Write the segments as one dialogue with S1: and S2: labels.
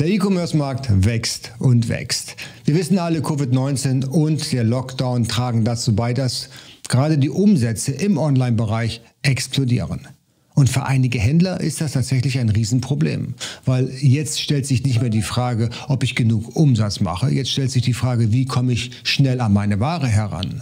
S1: Der E-Commerce-Markt wächst und wächst. Wir wissen alle, Covid-19 und der Lockdown tragen dazu bei, dass gerade die Umsätze im Online-Bereich explodieren. Und für einige Händler ist das tatsächlich ein Riesenproblem, weil jetzt stellt sich nicht mehr die Frage, ob ich genug Umsatz mache. Jetzt stellt sich die Frage, wie komme ich schnell an meine Ware heran.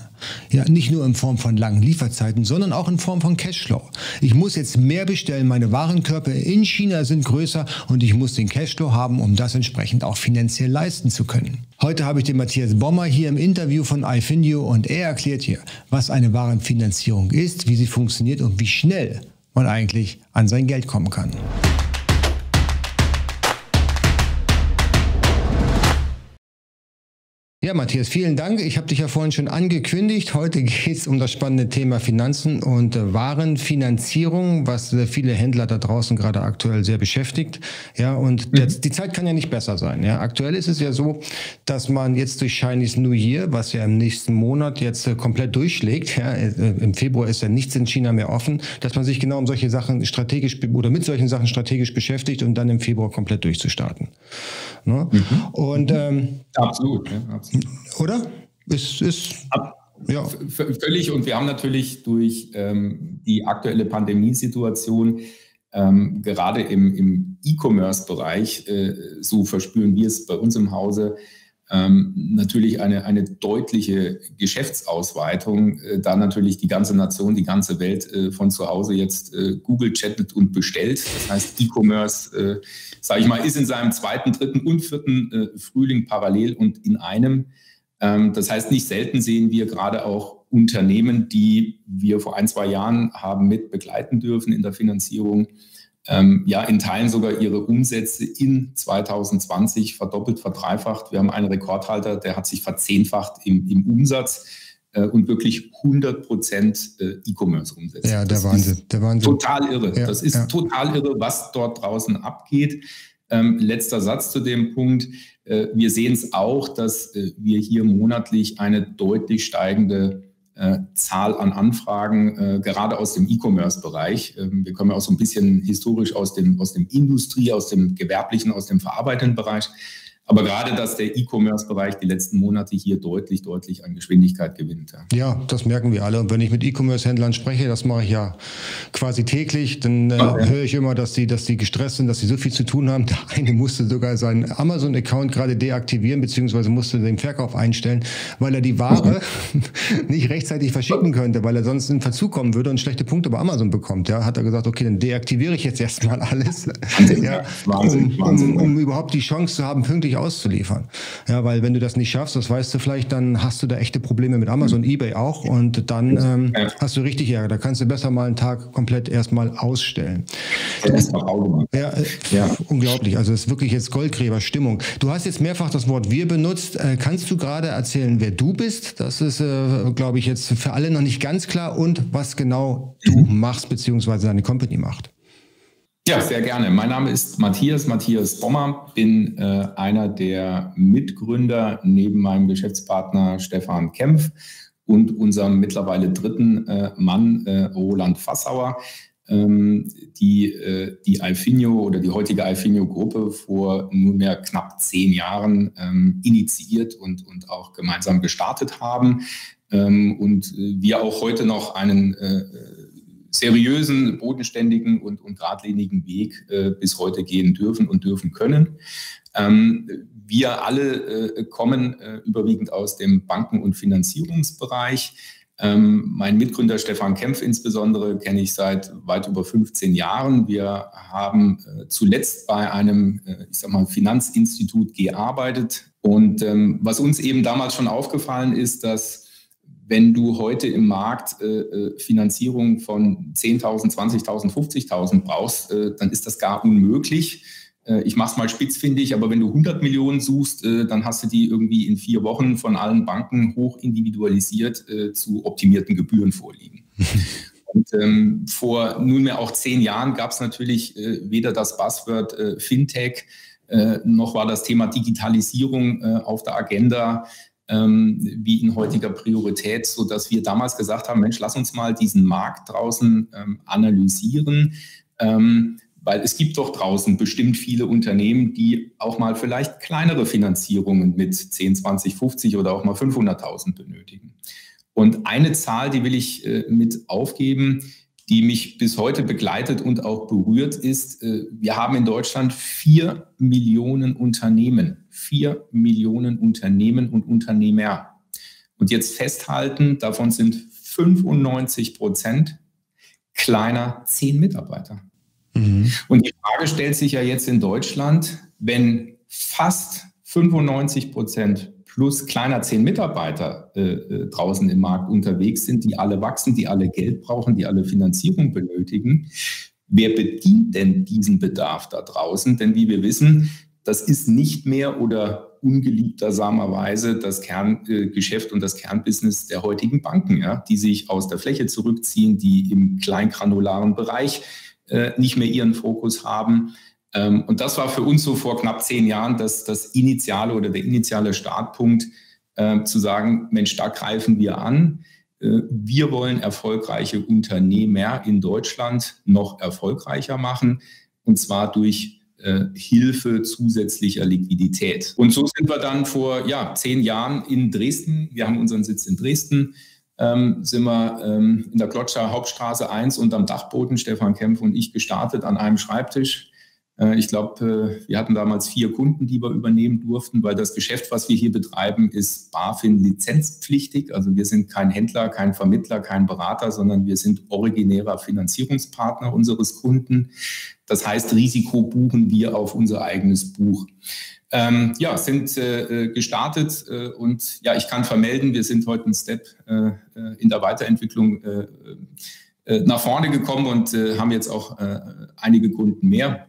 S1: Ja, nicht nur in Form von langen Lieferzeiten, sondern auch in Form von Cashflow. Ich muss jetzt mehr bestellen. Meine Warenkörper in China sind größer und ich muss den Cashflow haben, um das entsprechend auch finanziell leisten zu können. Heute habe ich den Matthias Bommer hier im Interview von iFindio und er erklärt hier, was eine Warenfinanzierung ist, wie sie funktioniert und wie schnell man eigentlich an sein Geld kommen kann. Ja, Matthias, vielen Dank. Ich habe dich ja vorhin schon angekündigt. Heute geht es um das spannende Thema Finanzen und äh, Warenfinanzierung, was äh, viele Händler da draußen gerade aktuell sehr beschäftigt. Ja, und mhm. die Zeit kann ja nicht besser sein. Ja, aktuell ist es ja so, dass man jetzt durch Chinese New Year, was ja im nächsten Monat jetzt äh, komplett durchschlägt, ja, im Februar ist ja nichts in China mehr offen, dass man sich genau um solche Sachen strategisch oder mit solchen Sachen strategisch beschäftigt und dann im Februar komplett durchzustarten. Ne? Mhm. Und ähm,
S2: absolut, ja, absolut.
S1: Oder? Ist, ist
S2: ja. Völlig. Und wir haben natürlich durch ähm, die aktuelle Pandemiesituation ähm, gerade im, im E-Commerce-Bereich, äh, so verspüren wir es bei uns im Hause, ähm, natürlich eine, eine deutliche Geschäftsausweitung, äh, da natürlich die ganze Nation, die ganze Welt äh, von zu Hause jetzt äh, Google chattet und bestellt. Das heißt, E-Commerce, äh, sage ich mal, ist in seinem zweiten, dritten und vierten äh, Frühling parallel und in einem. Ähm, das heißt, nicht selten sehen wir gerade auch Unternehmen, die wir vor ein, zwei Jahren haben mit begleiten dürfen in der Finanzierung, ähm, ja in Teilen sogar ihre Umsätze in 2020 verdoppelt, verdreifacht. Wir haben einen Rekordhalter, der hat sich verzehnfacht im, im Umsatz äh, und wirklich 100 Prozent äh, E-Commerce-Umsätze.
S1: Ja, der Wahnsinn, der Wahnsinn.
S2: Total irre. Ja, das ist ja. total irre, was dort draußen abgeht. Ähm, letzter Satz zu dem Punkt. Äh, wir sehen es auch, dass äh, wir hier monatlich eine deutlich steigende Zahl an Anfragen, äh, gerade aus dem E-Commerce-Bereich. Ähm, wir kommen ja auch so ein bisschen historisch aus dem, aus dem Industrie, aus dem gewerblichen, aus dem verarbeitenden Bereich. Aber gerade, dass der E-Commerce-Bereich die letzten Monate hier deutlich, deutlich an Geschwindigkeit gewinnt.
S1: Ja, ja das merken wir alle. Und wenn ich mit E-Commerce-Händlern spreche, das mache ich ja quasi täglich, dann äh, okay. höre ich immer, dass die, dass die gestresst sind, dass sie so viel zu tun haben. Der eine musste sogar seinen Amazon-Account gerade deaktivieren, beziehungsweise musste den Verkauf einstellen, weil er die Ware nicht rechtzeitig verschicken könnte, weil er sonst in Verzug kommen würde und schlechte Punkte bei Amazon bekommt. Ja, hat er gesagt, okay, dann deaktiviere ich jetzt erstmal alles. Wahnsinn, ja, Wahnsinn, um, Wahnsinn, um, um überhaupt die Chance zu haben, pünktlich auszuliefern. Ja, weil wenn du das nicht schaffst, das weißt du vielleicht, dann hast du da echte Probleme mit Amazon, mhm. eBay auch und dann ähm, ja. hast du richtig Ärger. Da kannst du besser mal einen Tag komplett erstmal ausstellen. Ja, äh, ja, unglaublich. Also es ist wirklich jetzt Goldgräberstimmung. Du hast jetzt mehrfach das Wort wir benutzt. Äh, kannst du gerade erzählen, wer du bist? Das ist, äh, glaube ich, jetzt für alle noch nicht ganz klar und was genau du machst, beziehungsweise deine Company macht.
S2: Ja, sehr gerne. Mein Name ist Matthias, Matthias Bommer, bin äh, einer der Mitgründer neben meinem Geschäftspartner Stefan Kempf und unserem mittlerweile dritten äh, Mann äh, Roland Fassauer, ähm, die äh, die Alfinio oder die heutige Alfinio-Gruppe vor nunmehr knapp zehn Jahren ähm, initiiert und, und auch gemeinsam gestartet haben. Ähm, und äh, wir auch heute noch einen äh, seriösen, bodenständigen und, und geradlinigen Weg äh, bis heute gehen dürfen und dürfen können. Ähm, wir alle äh, kommen äh, überwiegend aus dem Banken- und Finanzierungsbereich. Ähm, mein Mitgründer Stefan Kempf insbesondere kenne ich seit weit über 15 Jahren. Wir haben äh, zuletzt bei einem, äh, ich sag mal, Finanzinstitut gearbeitet. Und ähm, was uns eben damals schon aufgefallen ist, dass wenn du heute im Markt äh, äh Finanzierung von 10.000, 20.000, 50.000 brauchst, äh, dann ist das gar unmöglich. Äh, ich mache es mal spitzfindig, aber wenn du 100 Millionen suchst, äh, dann hast du die irgendwie in vier Wochen von allen Banken hoch individualisiert äh, zu optimierten Gebühren vorliegen. Und ähm, vor nunmehr auch zehn Jahren gab es natürlich weder das Buzzword Fintech noch war das Thema Digitalisierung auf der Agenda ähm, wie in heutiger Priorität, so dass wir damals gesagt haben, Mensch, lass uns mal diesen Markt draußen ähm, analysieren. Ähm, weil es gibt doch draußen bestimmt viele Unternehmen, die auch mal vielleicht kleinere Finanzierungen mit 10, 20, 50 oder auch mal 500.000 benötigen. Und eine Zahl, die will ich äh, mit aufgeben, die mich bis heute begleitet und auch berührt, ist, äh, wir haben in Deutschland vier Millionen Unternehmen, vier Millionen Unternehmen und Unternehmer. Und jetzt festhalten, davon sind 95 Prozent kleiner zehn Mitarbeiter. Mhm. Und die Frage stellt sich ja jetzt in Deutschland, wenn fast 95 Prozent plus kleiner zehn Mitarbeiter äh, äh, draußen im Markt unterwegs sind, die alle wachsen, die alle Geld brauchen, die alle Finanzierung benötigen. Wer bedient denn diesen Bedarf da draußen? Denn wie wir wissen, das ist nicht mehr oder ungeliebtersamerweise das Kerngeschäft äh, und das Kernbusiness der heutigen Banken, ja, die sich aus der Fläche zurückziehen, die im kleinkranularen Bereich äh, nicht mehr ihren Fokus haben. Ähm, und das war für uns so vor knapp zehn Jahren das, das initiale oder der initiale Startpunkt, äh, zu sagen, Mensch, da greifen wir an. Äh, wir wollen erfolgreiche Unternehmer in Deutschland noch erfolgreicher machen, und zwar durch äh, Hilfe zusätzlicher Liquidität. Und so sind wir dann vor ja, zehn Jahren in Dresden. Wir haben unseren Sitz in Dresden ähm, sind wir ähm, in der Klotscher Hauptstraße 1 unterm Dachboden, Stefan Kempf und ich, gestartet an einem Schreibtisch. Äh, ich glaube, äh, wir hatten damals vier Kunden, die wir übernehmen durften, weil das Geschäft, was wir hier betreiben, ist BaFin lizenzpflichtig. Also wir sind kein Händler, kein Vermittler, kein Berater, sondern wir sind originärer Finanzierungspartner unseres Kunden. Das heißt, Risiko buchen wir auf unser eigenes Buch ähm, ja, sind äh, gestartet äh, und ja, ich kann vermelden, wir sind heute einen Step äh, äh in der Weiterentwicklung nach vorne gekommen und haben jetzt auch einige Kunden mehr.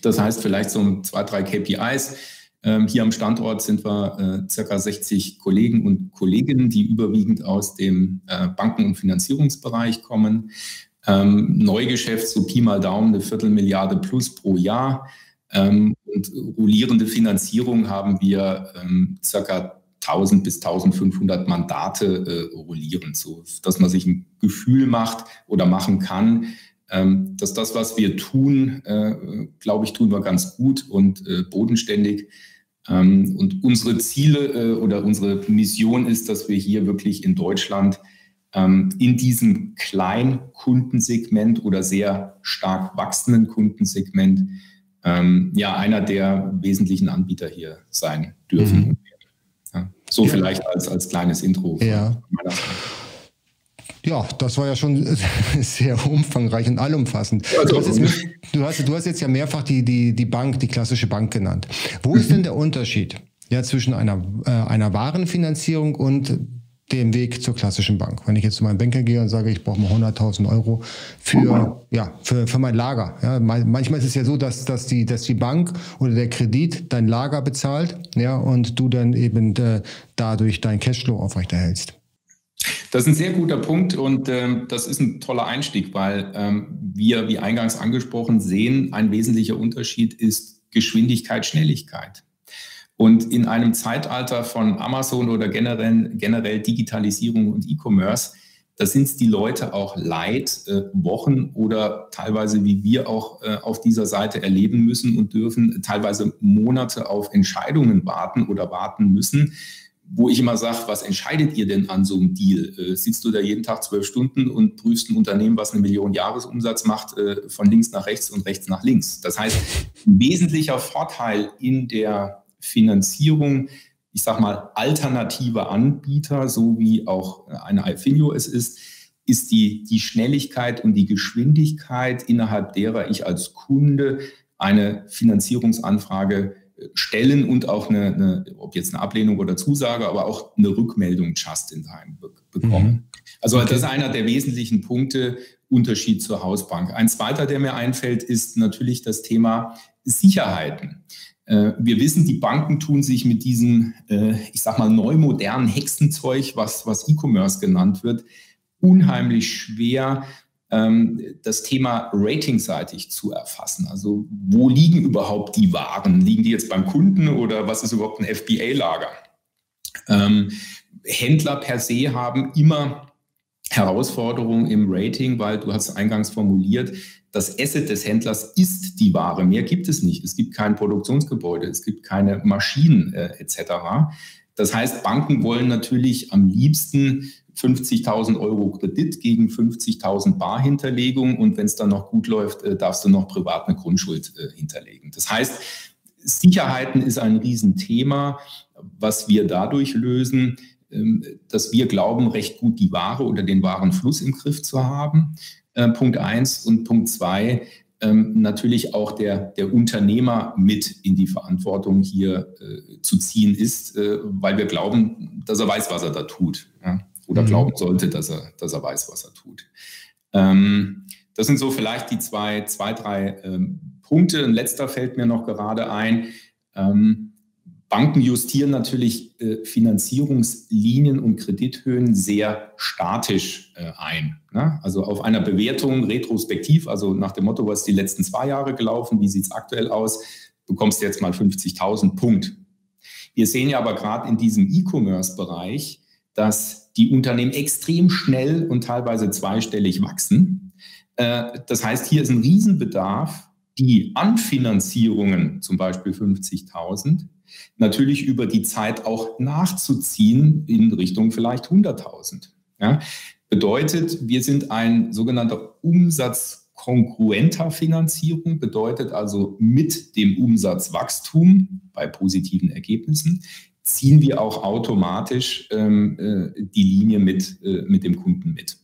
S2: Das heißt vielleicht so zwei, drei KPIs. Ähm, hier am Standort sind wir circa 60 Kollegen und Kolleginnen, die überwiegend aus dem Banken- und Finanzierungsbereich kommen. Ähm, Neugeschäft, so Pi mal Daumen, eine Viertelmilliarde plus pro Jahr. Ähm, und rollierende Finanzierung haben wir circa 1000 bis 1500 Mandate äh, rollieren, so dass man sich ein Gefühl macht oder machen kann, ähm, dass das, was wir tun, äh, glaube ich, tun wir ganz gut und äh, bodenständig. Ähm, und unsere Ziele äh, oder unsere Mission ist, dass wir hier wirklich in Deutschland ähm, in diesem Kleinkundensegment oder sehr stark wachsenden Kundensegment ähm, ja einer der wesentlichen Anbieter hier sein dürfen. Mhm. Ja, so ja. vielleicht als, als kleines Intro.
S1: Ja. Ja, das war ja schon sehr umfangreich und allumfassend. Du hast, jetzt, du hast, du hast jetzt ja mehrfach die, die, die Bank, die klassische Bank genannt. Wo ist denn der Unterschied ja, zwischen einer, äh, einer Warenfinanzierung und dem Weg zur klassischen Bank. Wenn ich jetzt zu meinem Banker gehe und sage, ich brauche mal 100.000 Euro für, ja, für, für mein Lager. Ja, manchmal ist es ja so, dass, dass, die, dass die Bank oder der Kredit dein Lager bezahlt ja, und du dann eben äh, dadurch dein Cashflow aufrechterhältst.
S2: Das ist ein sehr guter Punkt und ähm, das ist ein toller Einstieg, weil ähm, wir, wie eingangs angesprochen, sehen, ein wesentlicher Unterschied ist Geschwindigkeit, Schnelligkeit. Und in einem Zeitalter von Amazon oder generell, generell Digitalisierung und E-Commerce, da sind es die Leute auch leid, äh, Wochen oder teilweise wie wir auch äh, auf dieser Seite erleben müssen und dürfen, teilweise Monate auf Entscheidungen warten oder warten müssen, wo ich immer sage, was entscheidet ihr denn an so einem Deal? Äh, sitzt du da jeden Tag zwölf Stunden und prüfst ein Unternehmen, was eine Million Jahresumsatz macht, äh, von links nach rechts und rechts nach links? Das heißt, ein wesentlicher Vorteil in der Finanzierung, ich sage mal, alternative Anbieter, so wie auch eine Alfinio es ist, ist die, die Schnelligkeit und die Geschwindigkeit, innerhalb derer ich als Kunde eine Finanzierungsanfrage stellen und auch eine, eine ob jetzt eine Ablehnung oder Zusage, aber auch eine Rückmeldung just in time bekommen. Mhm. Also okay. das ist einer der wesentlichen Punkte, Unterschied zur Hausbank. Ein zweiter, der mir einfällt, ist natürlich das Thema Sicherheiten. Äh, wir wissen, die Banken tun sich mit diesem, äh, ich sag mal, neumodernen Hexenzeug, was, was E-Commerce genannt wird, unheimlich schwer, das Thema ratingseitig zu erfassen. Also wo liegen überhaupt die Waren? Liegen die jetzt beim Kunden oder was ist überhaupt ein FBA-Lager? Ähm, Händler per se haben immer Herausforderungen im Rating, weil du hast eingangs formuliert, das Asset des Händlers ist die Ware. Mehr gibt es nicht. Es gibt kein Produktionsgebäude, es gibt keine Maschinen äh, etc. Das heißt, Banken wollen natürlich am liebsten 50.000 Euro Kredit gegen 50.000 Barhinterlegung und wenn es dann noch gut läuft, äh, darfst du noch privat eine Grundschuld äh, hinterlegen. Das heißt, Sicherheiten ist ein Riesenthema, was wir dadurch lösen, ähm, dass wir glauben, recht gut die Ware oder den Warenfluss im Griff zu haben. Äh, Punkt eins und Punkt zwei, ähm, natürlich auch der, der Unternehmer mit in die Verantwortung hier äh, zu ziehen ist, äh, weil wir glauben, dass er weiß, was er da tut. Ja? Oder mhm. glauben sollte, dass er, dass er weiß, was er tut. Ähm, das sind so vielleicht die zwei, zwei drei ähm, Punkte. Ein letzter fällt mir noch gerade ein. Ähm, Banken justieren natürlich äh, Finanzierungslinien und Kredithöhen sehr statisch äh, ein. Ne? Also auf einer Bewertung retrospektiv, also nach dem Motto, was ist die letzten zwei Jahre gelaufen, wie sieht es aktuell aus, bekommst du jetzt mal 50.000 Punkt. Wir sehen ja aber gerade in diesem E-Commerce-Bereich, dass die Unternehmen extrem schnell und teilweise zweistellig wachsen. Äh, das heißt, hier ist ein Riesenbedarf, die Anfinanzierungen, zum Beispiel 50.000, natürlich über die Zeit auch nachzuziehen in Richtung vielleicht 100.000. Ja? Bedeutet, wir sind ein sogenannter umsatzkongruenter Finanzierung, bedeutet also mit dem Umsatzwachstum bei positiven Ergebnissen ziehen wir auch automatisch ähm, äh, die Linie mit, äh, mit dem Kunden mit.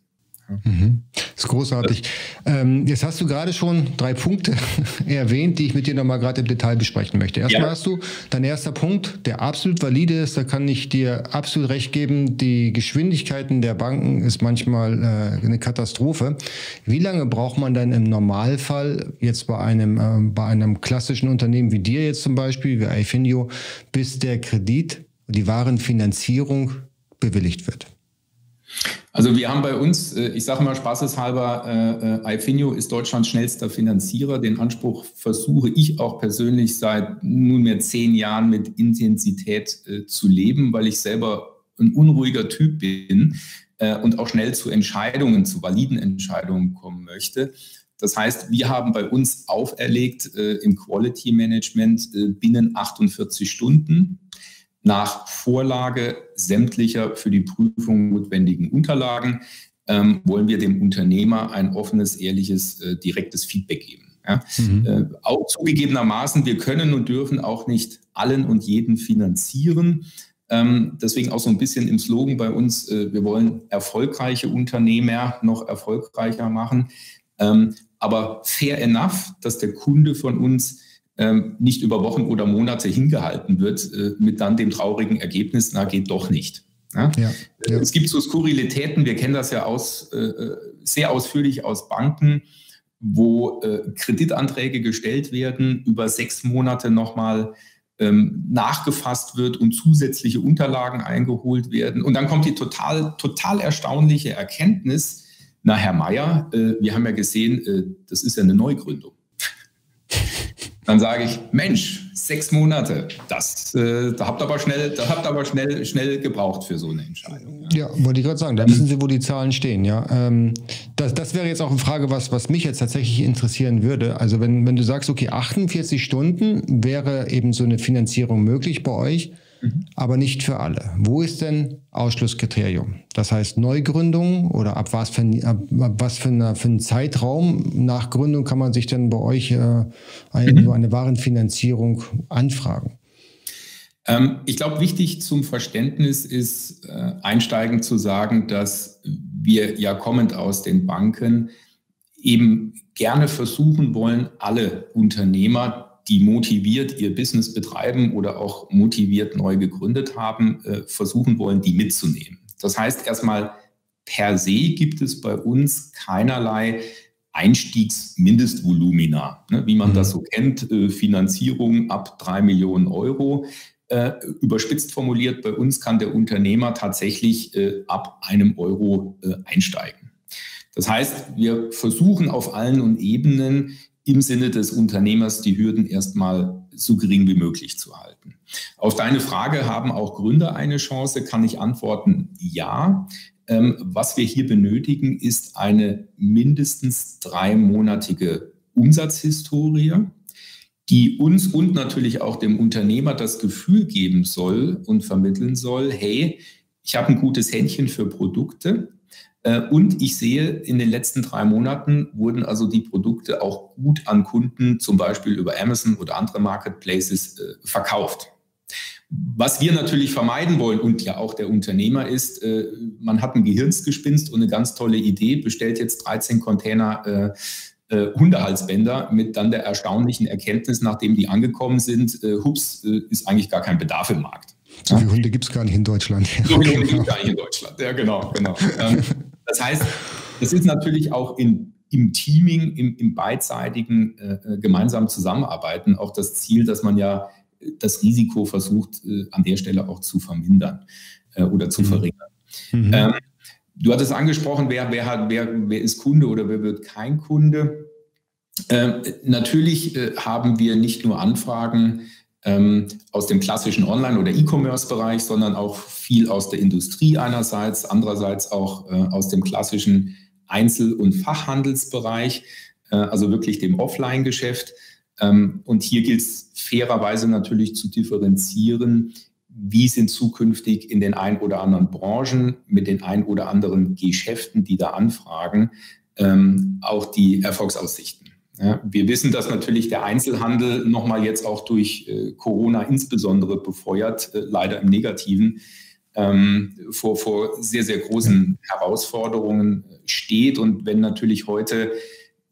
S1: Mhm. Das ist großartig. Ähm, jetzt hast du gerade schon drei Punkte erwähnt, die ich mit dir nochmal gerade im Detail besprechen möchte. Erstmal ja. hast du dein erster Punkt, der absolut valide ist, da kann ich dir absolut recht geben, die Geschwindigkeiten der Banken ist manchmal äh, eine Katastrophe. Wie lange braucht man dann im Normalfall jetzt bei einem, äh, bei einem klassischen Unternehmen wie dir jetzt zum Beispiel, wie iFinio, bis der Kredit, die Warenfinanzierung bewilligt wird?
S2: Also wir haben bei uns, äh, ich sage mal spaßeshalber, äh, äh, iFinio ist Deutschlands schnellster Finanzierer. Den Anspruch versuche ich auch persönlich seit nunmehr zehn Jahren mit Intensität zu leben, weil ich selber ein unruhiger Typ bin und auch schnell zu Entscheidungen, zu validen Entscheidungen kommen möchte. Das heißt, wir haben bei uns auferlegt im Quality Management binnen 48 Stunden nach Vorlage sämtlicher für die Prüfung notwendigen Unterlagen ähm, wollen wir dem Unternehmer ein offenes, ehrliches, äh, direktes Feedback geben. Ja? Mhm. Äh, auch zugegebenermaßen, wir können und dürfen auch nicht allen und jeden finanzieren. Ähm, deswegen auch so ein bisschen im Slogan bei uns, äh, wir wollen erfolgreiche Unternehmer noch erfolgreicher machen. Ähm, aber fair enough, dass der Kunde von uns nicht über Wochen oder Monate hingehalten wird, äh, mit dann dem traurigen Ergebnis, na, geht doch nicht. Ja? Ja, ja. Es gibt so Skurrilitäten, wir kennen das ja aus, äh, äh, sehr ausführlich aus Banken, wo äh, Kreditanträge gestellt werden, über sechs Monate nochmal ähm, nachgefasst wird und zusätzliche Unterlagen eingeholt werden. Und dann kommt die total, total erstaunliche Erkenntnis, na Herr Mayer, äh, wir haben ja gesehen, äh, das ist ja eine Neugründung dann sage ich, Mensch, sechs Monate, das, äh, da habt ihr aber schnell, da habt aber schnell, schnell gebraucht für so eine Entscheidung.
S1: Ja, ja wollte ich gerade sagen, da wissen Sie, wo die Zahlen stehen, ja. Ähm, das, das wäre jetzt auch eine Frage, was, was mich jetzt tatsächlich interessieren würde. Also wenn, wenn du sagst, okay, 48 Stunden wäre eben so eine Finanzierung möglich bei euch. Mhm. aber nicht für alle. Wo ist denn Ausschlusskriterium? Das heißt Neugründung oder ab was für, ab was für, eine, für einen Zeitraum nach Gründung kann man sich denn bei euch äh, eine, mhm. eine Warenfinanzierung anfragen?
S2: Ähm, ich glaube, wichtig zum Verständnis ist äh, einsteigend zu sagen, dass wir ja kommend aus den Banken eben gerne versuchen wollen, alle Unternehmer, die motiviert ihr Business betreiben oder auch motiviert neu gegründet haben, äh, versuchen wollen, die mitzunehmen. Das heißt erstmal, per se gibt es bei uns keinerlei Einstiegsmindestvolumina, ne, wie man mhm. das so kennt, äh, Finanzierung ab drei Millionen Euro. Äh, überspitzt formuliert, bei uns kann der Unternehmer tatsächlich äh, ab einem Euro äh, einsteigen. Das heißt, wir versuchen auf allen Ebenen im Sinne des Unternehmers die Hürden erstmal so gering wie möglich zu halten. Auf deine Frage, haben auch Gründer eine Chance, kann ich antworten, ja. Ähm, was wir hier benötigen, ist eine mindestens dreimonatige Umsatzhistorie, die uns und natürlich auch dem Unternehmer das Gefühl geben soll und vermitteln soll, hey, ich habe ein gutes Händchen für Produkte. Äh, und ich sehe, in den letzten drei Monaten wurden also die Produkte auch gut an Kunden, zum Beispiel über Amazon oder andere Marketplaces, äh, verkauft. Was wir natürlich vermeiden wollen und ja auch der Unternehmer ist, äh, man hat ein Gehirnsgespinst und eine ganz tolle Idee, bestellt jetzt 13 Container Hundehalsbänder mit dann der erstaunlichen Erkenntnis, nachdem die angekommen sind, hups, ist eigentlich gar kein Bedarf im Markt.
S1: So viele Hunde gibt es gar nicht in Deutschland.
S2: So viele Hunde gibt es gar nicht in Deutschland, ja genau, genau. Das heißt, das ist natürlich auch in, im Teaming, im, im beidseitigen äh, gemeinsamen Zusammenarbeiten auch das Ziel, dass man ja das Risiko versucht, äh, an der Stelle auch zu vermindern äh, oder zu mhm. verringern. Mhm. Ähm, du hattest angesprochen, wer, wer, hat, wer, wer ist Kunde oder wer wird kein Kunde. Ähm, natürlich äh, haben wir nicht nur Anfragen ähm, aus dem klassischen Online- oder E-Commerce-Bereich, sondern auch viel aus der Industrie einerseits, andererseits auch äh, aus dem klassischen Einzel- und Fachhandelsbereich, äh, also wirklich dem Offline-Geschäft. Ähm, und hier gilt es fairerweise natürlich zu differenzieren, wie sind zukünftig in den ein oder anderen Branchen mit den ein oder anderen Geschäften, die da anfragen, ähm, auch die Erfolgsaussichten. Ja, wir wissen, dass natürlich der Einzelhandel nochmal jetzt auch durch äh, Corona insbesondere befeuert, äh, leider im Negativen, ähm, vor, vor sehr, sehr großen Herausforderungen steht. Und wenn natürlich heute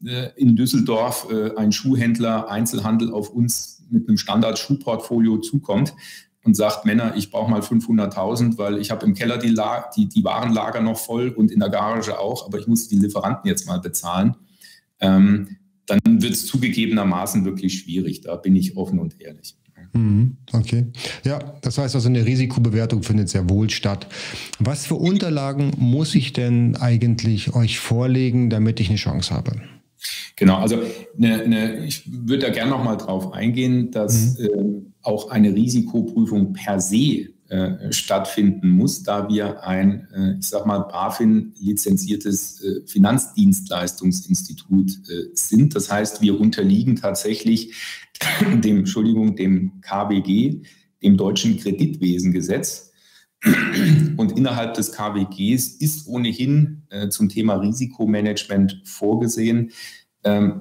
S2: äh, in Düsseldorf äh, ein Schuhhändler Einzelhandel auf uns mit einem Standard-Schuhportfolio zukommt und sagt, Männer, ich brauche mal 500.000, weil ich habe im Keller die, die, die, Warenlager noch voll und in der Garage auch, aber ich muss die Lieferanten jetzt mal bezahlen, ähm, dann wird es zugegebenermaßen wirklich schwierig. Da bin ich offen und ehrlich.
S1: Mhm, okay. Ja, das heißt also, eine Risikobewertung findet sehr wohl statt. Was für Unterlagen muss ich denn eigentlich euch vorlegen, damit ich eine Chance habe?
S2: Genau, also eine, eine, ich würde da gerne nochmal drauf eingehen, dass mhm. äh, auch eine Risikoprüfung per se äh, stattfinden muss, da wir ein, äh, ich sag mal, BaFin lizenziertes äh, Finanzdienstleistungsinstitut äh, sind. Das heißt, wir unterliegen tatsächlich dem, Entschuldigung, dem KWG, dem Deutschen Kreditwesengesetz. Und innerhalb des KWGs ist ohnehin äh, zum Thema Risikomanagement vorgesehen,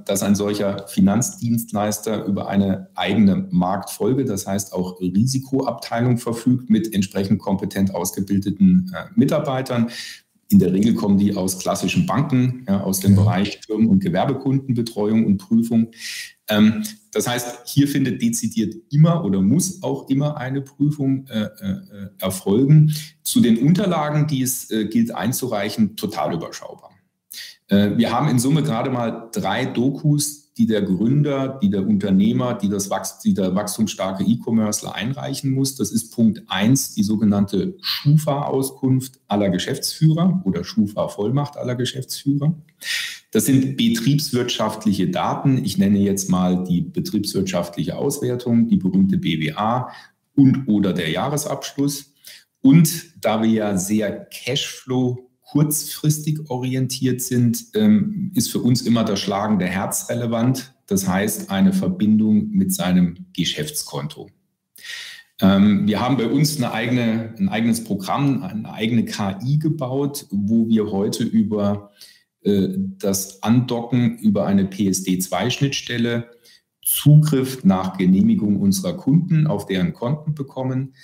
S2: dass ein solcher Finanzdienstleister über eine eigene Marktfolge, das heißt auch Risikoabteilung verfügt mit entsprechend kompetent ausgebildeten äh, Mitarbeitern. In der Regel kommen die aus klassischen Banken, ja, aus dem ja. Bereich Firmen- und Gewerbekundenbetreuung und Prüfung. Ähm, das heißt, hier findet dezidiert immer oder muss auch immer eine Prüfung äh, äh, erfolgen. Zu den Unterlagen, die es äh, gilt einzureichen, total überschaubar. Äh, wir haben in Summe gerade mal drei Dokus, die der Gründer, die der Unternehmer, die, das Wachst die der wachstumsstarke E-Commercer einreichen muss. Das ist Punkt eins, die sogenannte Schufa-Auskunft aller Geschäftsführer oder Schufa-Vollmacht aller Geschäftsführer. Das sind betriebswirtschaftliche Daten. Ich nenne jetzt mal die betriebswirtschaftliche Auswertung, die berühmte BWA und oder der Jahresabschluss. Und da wir ja sehr Cashflow kurzfristig orientiert sind, ähm, ist für uns immer das Schlagen der Herz relevant. Das heißt, eine Verbindung mit seinem Geschäftskonto. Ähm, wir haben bei uns eine eigene, ein eigenes Programm, eine eigene KI gebaut, wo wir heute über äh, das Andocken über eine PSD2-Schnittstelle Zugriff nach Genehmigung unserer Kunden auf deren Konten bekommen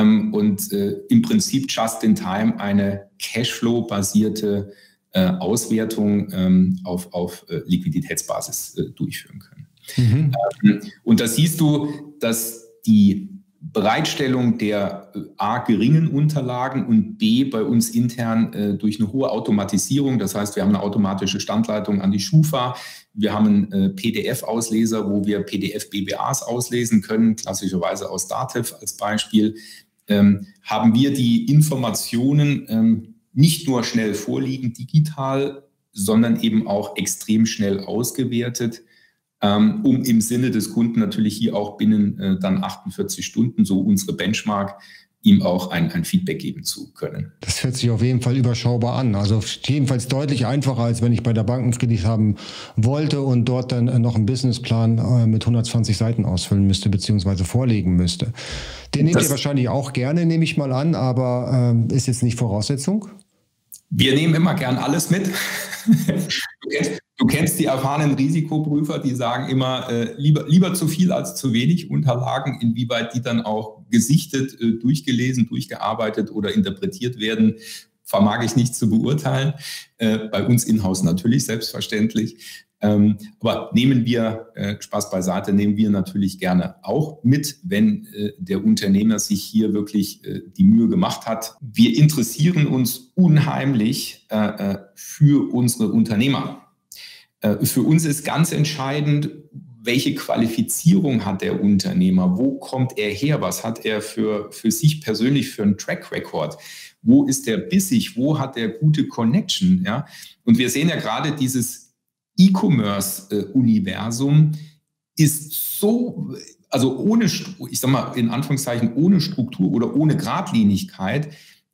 S2: und äh, im Prinzip just in time eine Cashflow-basierte äh, Auswertung ähm, auf, auf Liquiditätsbasis durchführen können. Mhm. Ähm, und da siehst du, dass die Bereitstellung der äh, A geringen Unterlagen und B bei uns intern äh, durch eine hohe Automatisierung. Das heißt, wir haben eine automatische Standleitung an die Schufa. Wir haben einen äh, PDF-Ausleser, wo wir PDF-BBAs auslesen können, klassischerweise aus Dativ als Beispiel. Ähm, haben wir die Informationen ähm, nicht nur schnell vorliegen digital, sondern eben auch extrem schnell ausgewertet ähm, um im Sinne des Kunden natürlich hier auch binnen äh, dann 48 Stunden, so unsere Benchmark, ihm auch ein, ein Feedback geben zu können.
S1: Das hört sich auf jeden Fall überschaubar an. Also jedenfalls deutlich einfacher, als wenn ich bei der Bank einen Kredit haben wollte und dort dann noch einen Businessplan äh, mit 120 Seiten ausfüllen müsste, beziehungsweise vorlegen müsste. Den nehmt das, ihr wahrscheinlich auch gerne, nehme ich mal an, aber äh, ist jetzt nicht Voraussetzung?
S2: Wir nehmen immer gern alles mit. Du kennst die erfahrenen Risikoprüfer, die sagen immer, äh, lieber, lieber zu viel als zu wenig Unterlagen, inwieweit die dann auch gesichtet, äh, durchgelesen, durchgearbeitet oder interpretiert werden, vermag ich nicht zu beurteilen. Äh, bei uns in-house natürlich, selbstverständlich. Ähm, aber nehmen wir, äh, Spaß beiseite, nehmen wir natürlich gerne auch mit, wenn äh, der Unternehmer sich hier wirklich äh, die Mühe gemacht hat. Wir interessieren uns unheimlich äh, für unsere Unternehmer. Äh, für uns ist ganz entscheidend, welche Qualifizierung hat der Unternehmer? Wo kommt er her? Was hat er für, für sich persönlich für einen Track Record? Wo ist er bissig? Wo hat er gute Connection? Ja? Und wir sehen ja gerade dieses E-Commerce-Universum ist so, also ohne, ich sag mal in Anführungszeichen, ohne Struktur oder ohne Gradlinigkeit,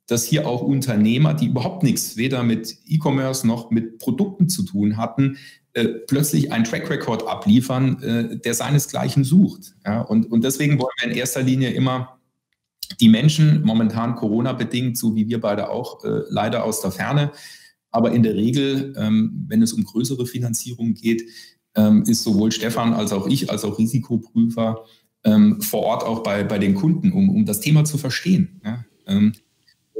S2: dass hier auch Unternehmer, die überhaupt nichts weder mit E-Commerce noch mit Produkten zu tun hatten, äh, plötzlich einen Track Record abliefern, äh, der seinesgleichen sucht. Ja? Und, und deswegen wollen wir in erster Linie immer die Menschen, momentan Corona-bedingt, so wie wir beide auch, äh, leider aus der Ferne. Aber in der Regel, ähm, wenn es um größere Finanzierung geht, ähm, ist sowohl Stefan als auch ich, als auch Risikoprüfer ähm, vor Ort auch bei, bei den Kunden, um, um das Thema zu verstehen. Ja?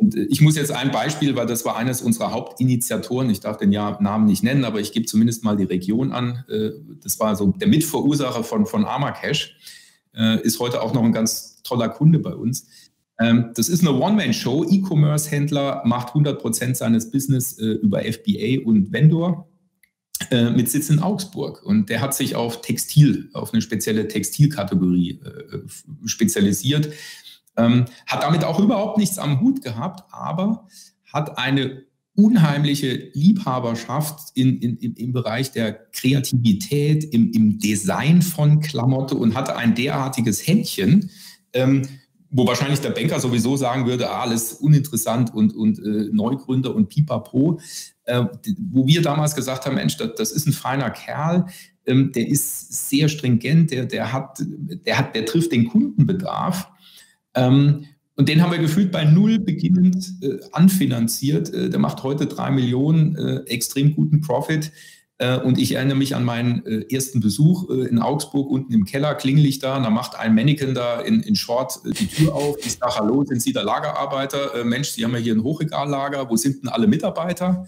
S2: Und äh, ich muss jetzt ein Beispiel, weil das war eines unserer Hauptinitiatoren, ich darf den Namen nicht nennen, aber ich gebe zumindest mal die Region an. Äh, das war so der Mitverursacher von, von Armacash, äh, ist heute auch noch ein ganz toller Kunde bei uns. Ähm, das ist eine One-Man-Show. E-Commerce-Händler macht 100 Prozent seines Business über FBA und Vendor mit Sitz in Augsburg. Und der hat sich auf Textil, auf eine spezielle Textilkategorie spezialisiert ähm, hat damit auch überhaupt nichts am Hut gehabt, aber hat eine unheimliche Liebhaberschaft in, in, im Bereich der Kreativität, im, im Design von Klamotte und hatte ein derartiges Händchen, ähm, wo wahrscheinlich der Banker sowieso sagen würde, ah, alles uninteressant und, und äh, Neugründer und pipapo, äh, wo wir damals gesagt haben, Mensch, das, das ist ein feiner Kerl, ähm, der ist sehr stringent, der, der, hat, der, hat, der trifft den Kundenbedarf ähm, und den haben wir gefühlt bei null beginnend äh, anfinanziert. Äh, der macht heute drei Millionen, äh, extrem guten Profit. Äh, und ich erinnere mich an meinen äh, ersten Besuch äh, in Augsburg, unten im Keller, klingel ich da, und da macht ein Mannequin da in, in Short die Tür auf. Ich sage, hallo, sind Sie der Lagerarbeiter? Mensch, Sie haben ja hier ein Hochregallager, wo sind denn alle Mitarbeiter?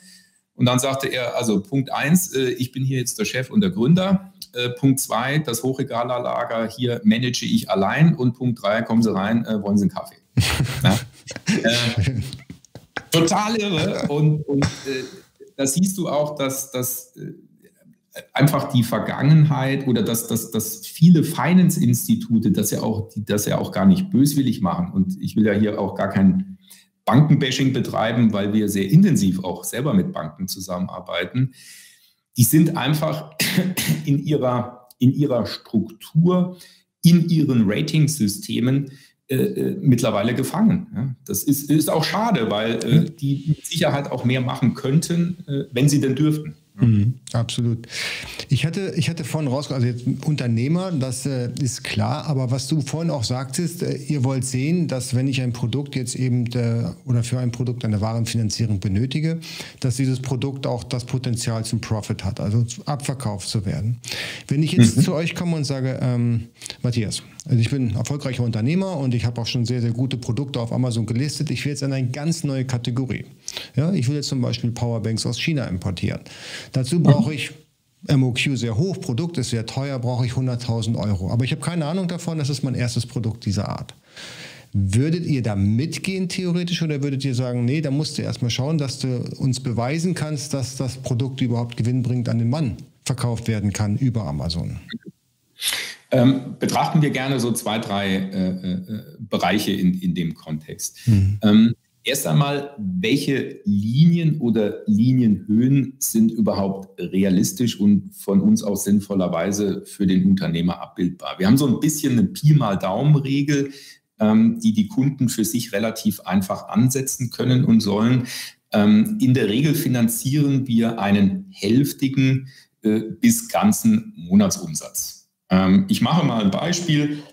S2: Und dann sagte er, also Punkt eins, ich bin hier jetzt der Chef und der Gründer. Äh, Punkt zwei, das Hochregalerlager hier manage ich allein. Und Punkt drei, kommen Sie rein, äh, wollen Sie einen Kaffee. ja? äh, total irre. Und, und äh, da siehst du auch, dass, dass äh, einfach die Vergangenheit oder dass, dass, dass viele Finance-Institute das ja, auch, das ja auch gar nicht böswillig machen. Und ich will ja hier auch gar kein Bankenbashing betreiben, weil wir sehr intensiv auch selber mit Banken zusammenarbeiten die sind einfach in ihrer, in ihrer Struktur, in ihren Ratingsystemen äh, äh, mittlerweile gefangen. Ja. Das ist, ist auch schade, weil äh, die mit Sicherheit auch mehr machen könnten, äh, wenn sie denn dürften.
S1: Mhm, absolut. Ich hatte, ich hatte vorhin rausgekommen, also jetzt Unternehmer, das äh, ist klar, aber was du vorhin auch sagtest, äh, ihr wollt sehen, dass wenn ich ein Produkt jetzt eben äh, oder für ein Produkt eine Warenfinanzierung benötige, dass dieses Produkt auch das Potenzial zum Profit hat, also abverkauft zu werden. Wenn ich jetzt mhm. zu euch komme und sage, ähm, Matthias, also ich bin erfolgreicher Unternehmer und ich habe auch schon sehr, sehr gute Produkte auf Amazon gelistet. Ich will jetzt in eine ganz neue Kategorie. Ja, ich will jetzt zum Beispiel Powerbanks aus China importieren. Dazu brauche ich MOQ sehr hoch, Produkt ist sehr teuer, brauche ich 100.000 Euro. Aber ich habe keine Ahnung davon, das ist mein erstes Produkt dieser Art. Würdet ihr da mitgehen theoretisch oder würdet ihr sagen, nee, da musst du erstmal schauen, dass du uns beweisen kannst, dass das Produkt überhaupt Gewinn bringt an den Mann verkauft werden kann über Amazon?
S2: Ähm, betrachten wir gerne so zwei, drei äh, äh, Bereiche in, in dem Kontext. Mhm. Ähm, erst einmal, welche Linien oder Linienhöhen sind überhaupt realistisch und von uns aus sinnvollerweise für den Unternehmer abbildbar? Wir haben so ein bisschen eine Pi mal Daumen-Regel. ähm, die die Kunden für sich relativ einfach ansetzen können und sollen. Ähm, in der Regel finanzieren wir einen hälftigen äh, bis ganzen Monatsumsatz. Ähm, ich mache mal ein Beispiel.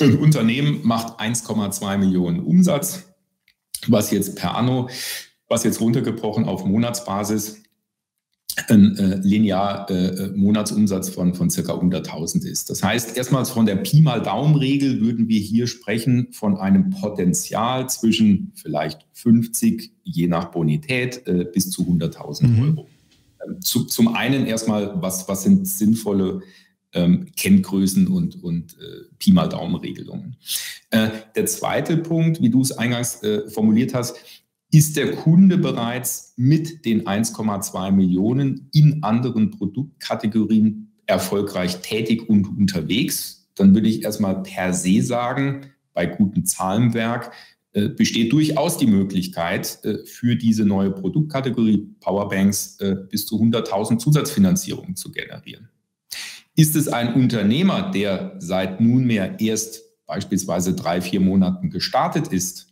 S2: Ein Unternehmen macht 1,2 Millionen Umsatz, was jetzt per Anno, was jetzt runtergebrochen auf Monatsbasis ein äh, linear äh, äh, Monatsumsatz von, von circa 100.000 ist. Das heißt, erstmals von der Pi mal Daumen-Regel würden wir hier sprechen von einem Potenzial zwischen vielleicht 50, je nach Bonität, äh, bis zu 100.000 mhm. Euro. Ähm, zu, zum einen erstmal, was, was sind sinnvolle ähm, Kenngrößen und, und äh, Pi mal Daumen-Regelungen. Äh, der zweite Punkt, wie du es eingangs äh, formuliert hast, ist der Kunde bereits mit den 1,2 Millionen in anderen Produktkategorien erfolgreich tätig und unterwegs? Dann würde ich erstmal per se sagen, bei gutem Zahlenwerk äh, besteht durchaus die Möglichkeit, äh, für diese neue Produktkategorie Powerbanks äh, bis zu 100.000 Zusatzfinanzierungen zu generieren. Ist es ein Unternehmer, der seit nunmehr erst beispielsweise drei, vier Monaten gestartet ist,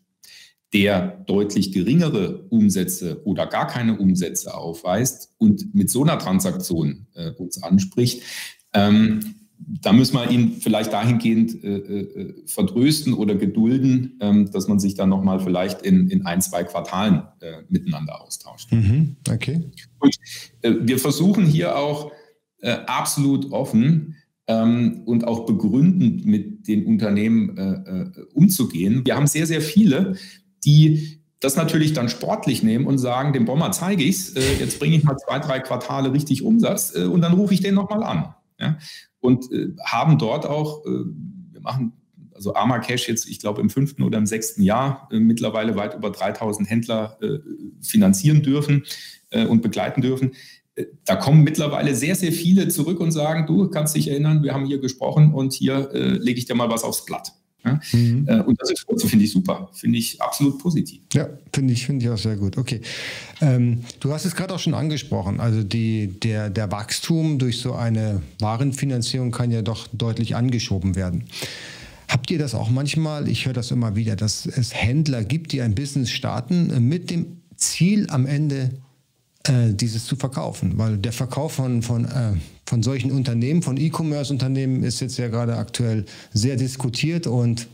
S2: der deutlich geringere Umsätze oder gar keine Umsätze aufweist und mit so einer Transaktion äh, uns anspricht, ähm, da müssen wir ihn vielleicht dahingehend äh, äh, vertrösten oder gedulden, ähm, dass man sich dann nochmal vielleicht in, in ein, zwei Quartalen äh, miteinander austauscht. Mhm, okay. Und äh, wir versuchen hier auch äh, absolut offen ähm, und auch begründend mit den Unternehmen äh, umzugehen. Wir haben sehr, sehr viele, die das natürlich dann sportlich nehmen und sagen, dem Bomber zeige ich es, äh, jetzt bringe ich mal zwei, drei Quartale richtig Umsatz äh, und dann rufe ich den nochmal an. Ja? Und äh, haben dort auch, äh, wir machen also Arma Cash jetzt, ich glaube, im fünften oder im sechsten Jahr äh, mittlerweile weit über 3000 Händler äh, finanzieren dürfen und begleiten dürfen. Da kommen mittlerweile sehr, sehr viele zurück und sagen, du kannst dich erinnern, wir haben hier gesprochen und hier lege ich dir mal was aufs Blatt. Ja? Mhm. Äh, und das ist, also finde ich super, finde ich absolut positiv.
S1: Ja, finde ich, finde ich auch sehr gut. Okay. Ähm, du hast es gerade auch schon angesprochen. Also die, der, der Wachstum durch so eine Warenfinanzierung kann ja doch deutlich angeschoben werden. Habt ihr das auch manchmal? Ich höre das immer wieder, dass es Händler gibt, die ein Business starten mit dem Ziel am Ende äh, dieses zu verkaufen. Weil der Verkauf von, von, äh, von solchen Unternehmen, von E-Commerce-Unternehmen ist jetzt ja gerade aktuell sehr diskutiert und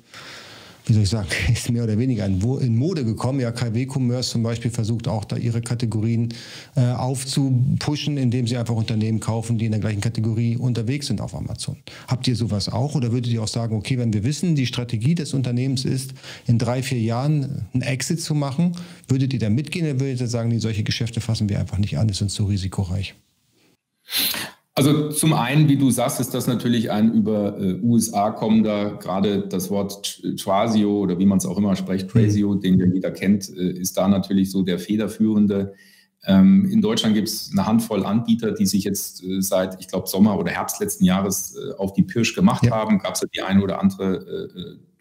S1: wie soll ich sagen, ist mehr oder weniger in Mode gekommen. Ja, KW Commerce zum Beispiel versucht auch da ihre Kategorien äh, aufzupushen, indem sie einfach Unternehmen kaufen, die in der gleichen Kategorie unterwegs sind auf Amazon. Habt ihr sowas auch oder würdet ihr auch sagen, okay, wenn wir wissen, die Strategie des Unternehmens ist, in drei, vier Jahren einen Exit zu machen, würdet ihr da mitgehen oder würdet ihr sagen, nee, solche Geschäfte fassen wir einfach nicht an, das sind zu risikoreich?
S2: Also zum einen, wie du sagst, ist das natürlich ein über äh, USA kommender, gerade das Wort Trasio oder wie man es auch immer spricht, Trasio, mhm. den ja jeder kennt, äh, ist da natürlich so der federführende. Ähm, in Deutschland gibt es eine Handvoll Anbieter, die sich jetzt äh, seit, ich glaube, Sommer oder Herbst letzten Jahres äh, auf die Pirsch gemacht ja. haben. Gab es ja die eine oder andere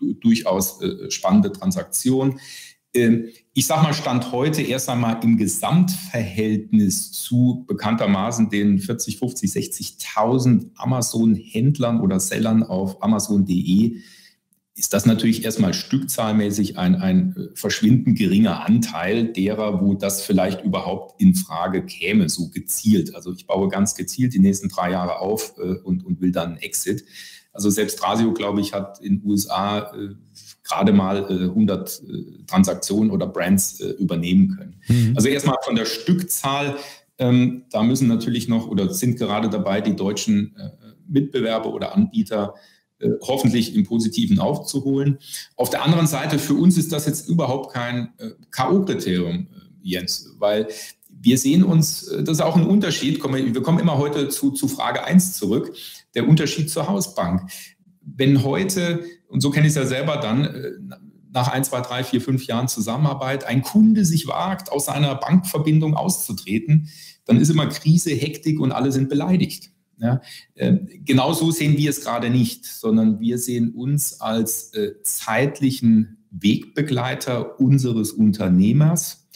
S2: äh, äh, durchaus spannende Transaktion. Ähm, ich sage mal, Stand heute erst einmal im Gesamtverhältnis zu bekanntermaßen den 40, 50, 60.000 Amazon-Händlern oder Sellern auf Amazon.de ist das natürlich erstmal stückzahlmäßig ein, ein äh, verschwindend geringer Anteil derer, wo das vielleicht überhaupt in Frage käme, so gezielt. Also ich baue ganz gezielt die nächsten drei Jahre auf äh, und, und will dann einen Exit. Also selbst Rasio, glaube ich, hat in den USA äh, gerade mal äh, 100 äh, Transaktionen oder Brands äh, übernehmen können. Mhm. Also erstmal von der Stückzahl, ähm, da müssen natürlich noch oder sind gerade dabei, die deutschen äh, Mitbewerber oder Anbieter äh, hoffentlich im Positiven aufzuholen. Auf der anderen Seite, für uns ist das jetzt überhaupt kein K.O.-Kriterium, Jens, weil wir sehen uns, das ist auch ein Unterschied, wir kommen immer heute zu, zu Frage 1 zurück der Unterschied zur Hausbank. Wenn heute, und so kenne ich es ja selber dann, äh, nach ein, zwei, drei, vier, fünf Jahren Zusammenarbeit ein Kunde sich wagt, aus seiner Bankverbindung auszutreten, dann ist immer Krise, Hektik und alle sind beleidigt. Ja, äh, genau so sehen wir es gerade nicht, sondern wir sehen uns als äh, zeitlichen Wegbegleiter unseres Unternehmers,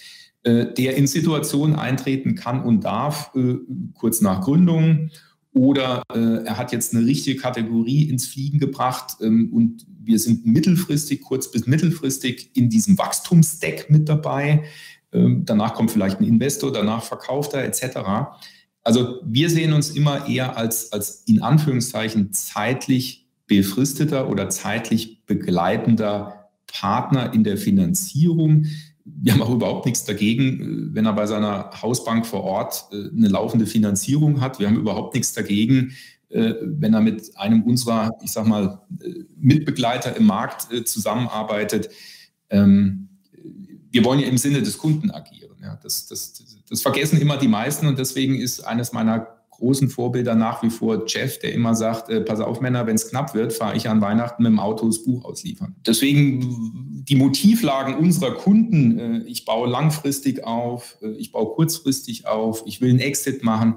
S2: äh, der in Situationen eintreten kann und darf, äh, kurz nach Gründung oder äh, er hat jetzt eine richtige Kategorie ins Fliegen gebracht ähm, und wir sind mittelfristig, kurz bis mittelfristig in diesem Wachstumsstack mit dabei. Ähm, danach kommt vielleicht ein Investor, danach verkauft er etc. Also wir sehen uns immer eher als, als in Anführungszeichen zeitlich befristeter oder zeitlich begleitender Partner in der Finanzierung. Wir haben auch überhaupt nichts dagegen, äh, wenn er bei seiner Hausbank vor Ort äh, eine laufende Finanzierung hat. Wir haben überhaupt nichts dagegen, äh, wenn er mit einem unserer, ich sag mal, Mitbegleiter im Markt zusammenarbeitet. Ähm, wir wollen ja im Sinne des Kunden agieren. Das, das, das vergessen immer die meisten und deswegen ist eines meiner großen Vorbilder nach wie vor Jeff, der immer sagt, äh, pass auf Männer, wenn es knapp wird, fahre ich an Weihnachten mit dem Auto das Buch ausliefern. Deswegen die Motivlagen unserer Kunden, äh, ich baue langfristig auf, äh, ich baue kurzfristig auf, ich will einen Exit machen,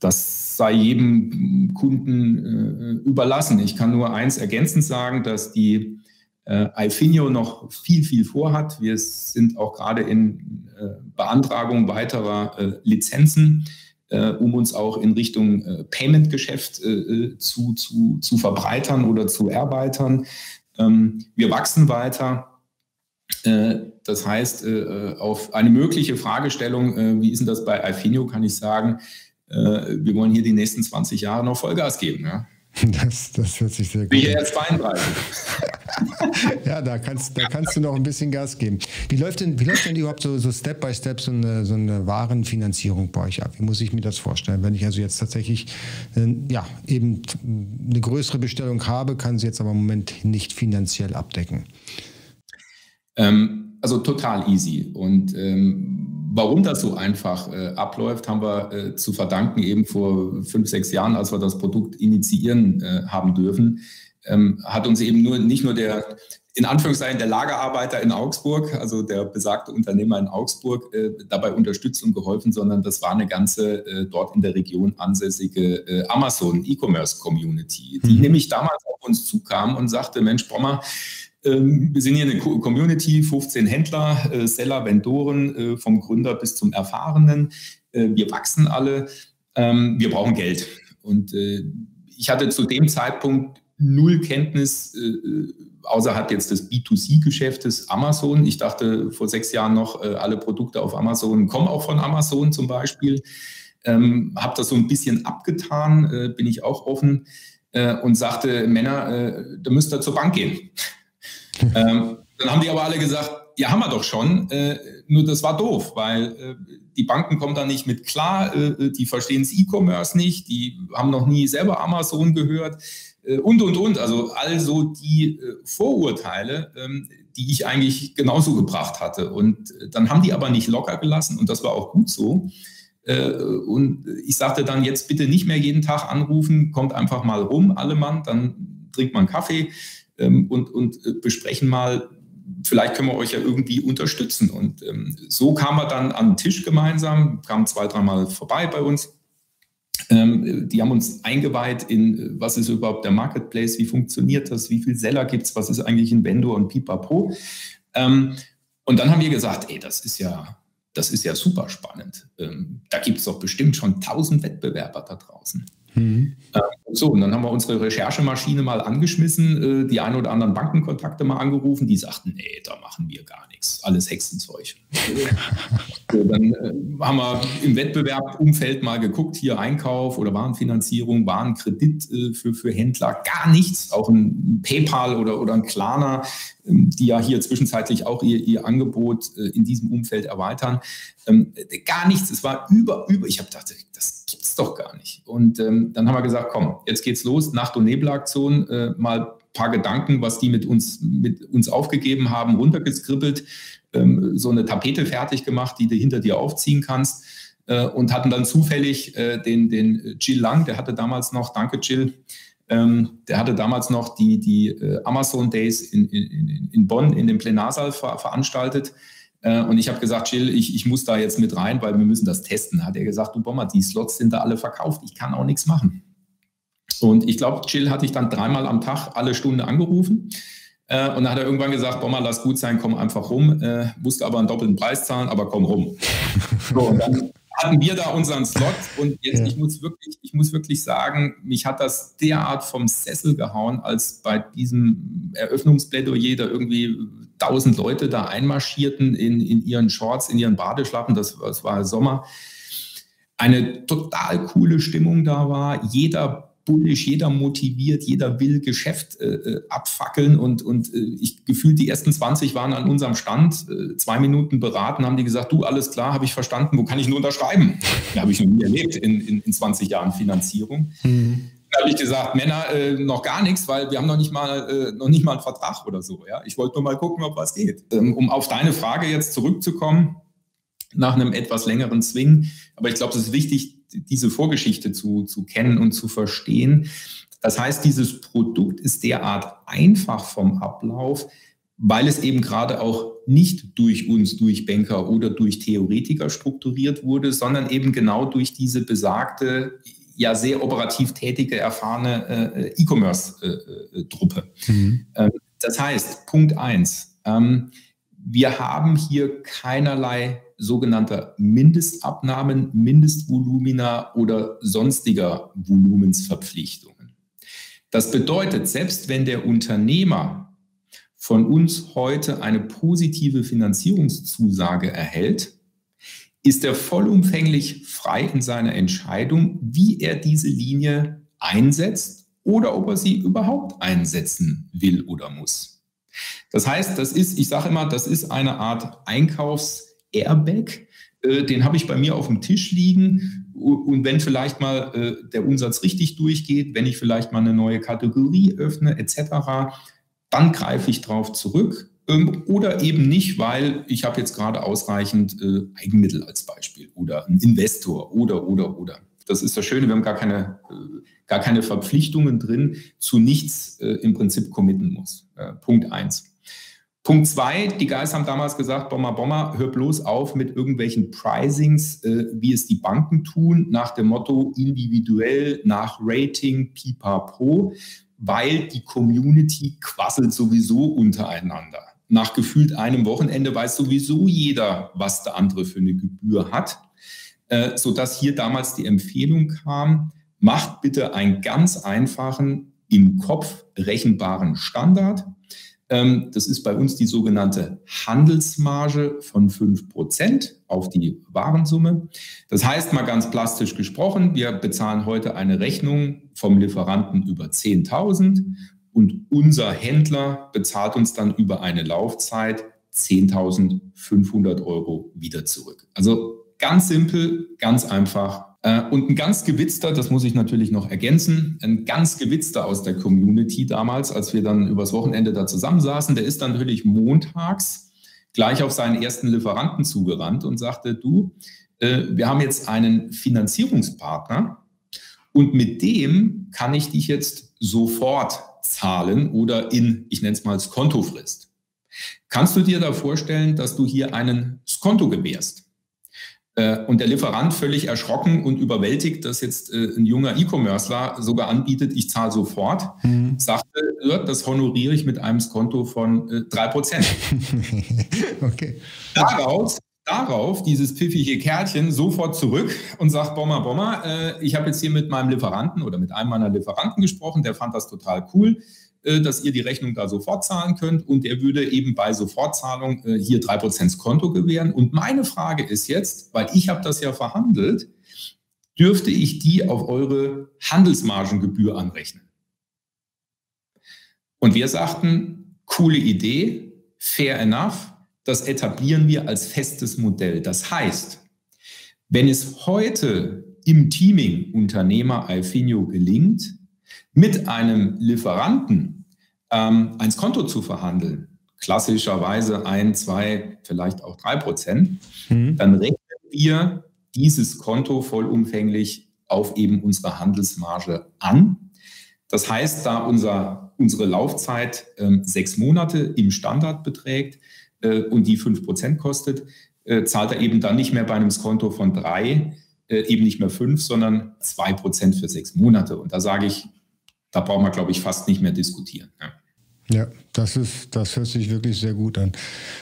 S2: das sei jedem Kunden äh, überlassen. Ich kann nur eins ergänzend sagen, dass die äh, Alfinio noch viel, viel vorhat. Wir sind auch gerade in äh, Beantragung weiterer äh, Lizenzen äh, um uns auch in Richtung äh, Payment-Geschäft äh, zu, zu, zu verbreitern oder zu erweitern. Ähm, wir wachsen weiter. Das heißt, auf eine mögliche Fragestellung, wie ist denn das bei Alfinio, kann ich sagen, wir wollen hier die nächsten 20 Jahre noch Vollgas geben. Ja?
S1: Das, das hört sich sehr gut
S2: an. Wie jetzt 32.
S1: ja, da kannst, da kannst du noch ein bisschen Gas geben. Wie läuft denn, wie läuft denn überhaupt so, so Step by Step so eine, so eine Warenfinanzierung bei euch ab? Wie muss ich mir das vorstellen? Wenn ich also jetzt tatsächlich äh, ja, eben eine größere Bestellung habe, kann sie jetzt aber im Moment nicht finanziell abdecken.
S2: Ähm, also total easy. Und ähm, warum das so einfach äh, abläuft, haben wir äh, zu verdanken eben vor fünf, sechs Jahren, als wir das Produkt initiieren äh, haben dürfen ähm, hat uns eben nur nicht nur der in Anführungszeichen der Lagerarbeiter in Augsburg, also der besagte Unternehmer in Augsburg, äh, dabei unterstützt und geholfen, sondern das war eine ganze äh, dort in der Region ansässige äh, Amazon E-Commerce Community, die mhm. nämlich damals auf uns zukam und sagte, Mensch, Brommer, ähm, wir sind hier eine Community, 15 Händler, äh, Seller, Vendoren, äh, vom Gründer bis zum Erfahrenen. Äh, wir wachsen alle, ähm, wir brauchen Geld. Und ich hatte zu dem Zeitpunkt null Kenntnis außerhalb jetzt des B2C-Geschäftes Amazon. Ich dachte vor sechs Jahren noch, alle Produkte auf Amazon kommen auch von Amazon zum Beispiel. Ähm, habe das so ein bisschen abgetan, bin ich auch offen und sagte, Männer, da müsst ihr zur Bank gehen. Ähm, dann haben die aber alle gesagt, ja, haben wir doch schon. Äh, nur das war doof, weil äh, die Banken kommen da nicht mit klar, äh, die verstehen das E-Commerce nicht, die haben noch nie selber Amazon gehört. Äh, und, und, und. Also also die äh, Vorurteile, ähm, die ich eigentlich genauso gebracht hatte. Und äh, dann haben die aber nicht locker gelassen und das war auch gut so. Und ich sagte dann jetzt bitte nicht mehr jeden Tag anrufen, kommt einfach mal rum, alle Mann, dann trinkt man Kaffee und, und besprechen mal, vielleicht können wir euch ja irgendwie unterstützen. Und ähm, so kam er dann an den Tisch gemeinsam, kam zwei, dreimal vorbei bei uns ähm, die haben uns eingeweiht in, was ist überhaupt der Marketplace, wie funktioniert das, wie viele Seller gibt es, was ist eigentlich ein Vendor und Pipapo. Ähm, und dann haben wir gesagt, ey, das ist ja, das ist ja super spannend. Ähm, da gibt es doch bestimmt schon tausend Wettbewerber da draußen. Mhm. So, und dann haben wir unsere Recherchemaschine mal angeschmissen, äh, die ein oder anderen Bankenkontakte mal angerufen, die sagten, nee, da machen wir gar nichts, alles Hexenzeug. so, dann äh, haben wir im Wettbewerbumfeld mal geguckt, hier Einkauf oder Warenfinanzierung, Warenkredit äh, für, für Händler, gar nichts, auch ein PayPal oder, oder ein Klarna, ähm, die ja hier zwischenzeitlich auch ihr, ihr Angebot in diesem Umfeld erweitern. Ähm, gar nichts, es war über, über, ich habe gedacht, das doch gar nicht. Und ähm, dann haben wir gesagt, komm, jetzt geht's los, Nacht- und Nebelaktion, äh, mal ein paar Gedanken, was die mit uns, mit uns aufgegeben haben, runtergeskribbelt, ähm, so eine Tapete fertig gemacht, die du hinter dir aufziehen kannst äh, und hatten dann zufällig äh, den, den Jill Lang, der hatte damals noch, danke Jill, ähm, der hatte damals noch die, die äh, Amazon Days in, in, in Bonn in dem Plenarsaal ver veranstaltet. Äh, und ich habe gesagt, Jill, ich, ich muss da jetzt mit rein, weil wir müssen das testen. Hat er gesagt, du Bomber, die Slots sind da alle verkauft, ich kann auch nichts machen. Und ich glaube, Jill hatte ich dann dreimal am Tag alle Stunde angerufen. Äh, und dann hat er irgendwann gesagt, Bomber, lass gut sein, komm einfach rum. Äh, musste aber einen doppelten Preis zahlen, aber komm rum. so, und dann hatten wir da unseren Slot und jetzt, ja. ich muss wirklich, ich muss wirklich sagen, mich hat das derart vom Sessel gehauen, als bei diesem Eröffnungsplädoyer da irgendwie tausend Leute da einmarschierten in, in ihren Shorts, in ihren Badeschlappen, das, das war Sommer. Eine total coole Stimmung da war. Jeder bullisch, jeder motiviert, jeder will Geschäft äh, äh, abfackeln und, und äh, ich gefühlt die ersten 20 waren an unserem Stand, äh, zwei Minuten beraten, haben die gesagt, du, alles klar, habe ich verstanden, wo kann ich nur unterschreiben? Habe ich noch nie erlebt in, in, in 20 Jahren Finanzierung. Mhm. Da habe ich gesagt, Männer, äh, noch gar nichts, weil wir haben noch nicht mal äh, noch nicht mal einen Vertrag oder so. Ja? Ich wollte nur mal gucken, ob was geht. Ähm, um auf deine Frage jetzt zurückzukommen, nach einem etwas längeren Swing, aber ich glaube, es ist wichtig, diese Vorgeschichte zu, zu kennen und zu verstehen. Das heißt, dieses Produkt ist derart einfach vom Ablauf, weil es eben gerade auch nicht durch uns, durch Banker oder durch Theoretiker strukturiert wurde, sondern eben genau durch diese besagte, ja sehr operativ tätige, erfahrene äh, E-Commerce-Truppe. Mhm. ähm, das heißt, Punkt eins, ähm, wir haben hier keinerlei sogenannter Mindestabnahmen, Mindestvolumina oder sonstiger Volumensverpflichtungen. Das bedeutet, selbst wenn der Unternehmer von uns heute eine positive Finanzierungszusage erhält, ist er vollumfänglich frei in seiner Entscheidung, wie er diese Linie einsetzt oder ob er sie überhaupt einsetzen will oder muss. Das heißt, das ist, ich sage immer, das ist eine Art Einkaufs- Airbag. Äh, den habe ich bei mir auf dem Tisch liegen. Und wenn vielleicht mal äh, der Umsatz richtig durchgeht, wenn ich vielleicht mal eine neue Kategorie öffne, etc., dann greife ich drauf zurück. Ähm, oder eben nicht, weil ich habe jetzt gerade ausreichend äh, Eigenmittel als Beispiel oder ein Investor oder, oder, oder. Das ist das Schöne, wir haben gar keine, gar keine Verpflichtungen drin, zu nichts im Prinzip committen muss. Punkt eins. Punkt zwei, die Guys haben damals gesagt, Bomber, Bomber, hör bloß auf mit irgendwelchen Pricings, äh, wie es die Banken tun, nach dem Motto individuell, nach Rating, pipapo, weil die Community quasselt sowieso untereinander. Nach gefühlt einem Wochenende weiß sowieso jeder, was der andere für eine Gebühr hat, äh, sodass hier damals die Empfehlung kam, macht bitte einen ganz einfachen, im Kopf rechenbaren Standard, ähm, das ist bei uns die sogenannte Handelsmarge von 5% auf die Warensumme. Das heißt mal ganz plastisch gesprochen, wir bezahlen heute eine Rechnung vom Lieferanten über 10.000 und unser Händler bezahlt uns dann über eine Laufzeit 10.500 Euro wieder zurück. Also ganz simpel, ganz einfach äh, und ein ganz gewitzter, das muss ich natürlich noch ergänzen, ein ganz gewitzter aus der Community damals, als wir dann übers Wochenende da zusammensaßen, der ist dann natürlich montags gleich auf seinen ersten Lieferanten zugerannt und sagte, du, äh, wir haben jetzt einen Finanzierungspartner und mit dem kann ich dich jetzt sofort zahlen oder in, ich nenne es mal, Skontofrist. Kannst du dir da vorstellen, dass du hier einen Skonto gewährst? Äh, und der Lieferant völlig erschrocken und überwältigt, dass jetzt äh, ein junger E-Commercer sogar anbietet, ich zahle sofort, mhm. sagte, das honoriere ich mit einem Skonto von äh, 3%. okay. Daraus, darauf dieses pfiffige Kärtchen sofort zurück und sagt, Bomber, Bomber, äh, ich habe jetzt hier mit meinem Lieferanten oder mit einem meiner Lieferanten gesprochen, der fand das total cool. Äh, dass ihr die Rechnung da sofort zahlen könnt und er würde eben bei Sofortzahlung äh, hier drei Prozent Konto gewähren. Und meine Frage ist jetzt, weil ich habe das ja verhandelt, dürfte ich die auf eure Handelsmargengebühr anrechnen? Und wir sagten, coole Idee, fair enough, das etablieren wir als festes Modell. Das heißt, wenn es heute im Teaming Unternehmer Alfinio gelingt, mit einem Lieferanten ähm, ein Konto zu verhandeln, klassischerweise ein, zwei, vielleicht auch drei Prozent, mhm. dann rechnen wir dieses Konto vollumfänglich auf eben unsere Handelsmarge an. Das heißt, da unser, unsere Laufzeit ähm, sechs Monate im Standard beträgt äh, und die fünf Prozent kostet, äh, zahlt er eben dann nicht mehr bei einem Konto von drei, äh, eben nicht mehr fünf, sondern zwei Prozent für sechs Monate. Und da sage ich, da brauchen wir, glaube ich, fast nicht mehr diskutieren. Ja.
S1: Ja, das ist, das hört sich wirklich sehr gut an.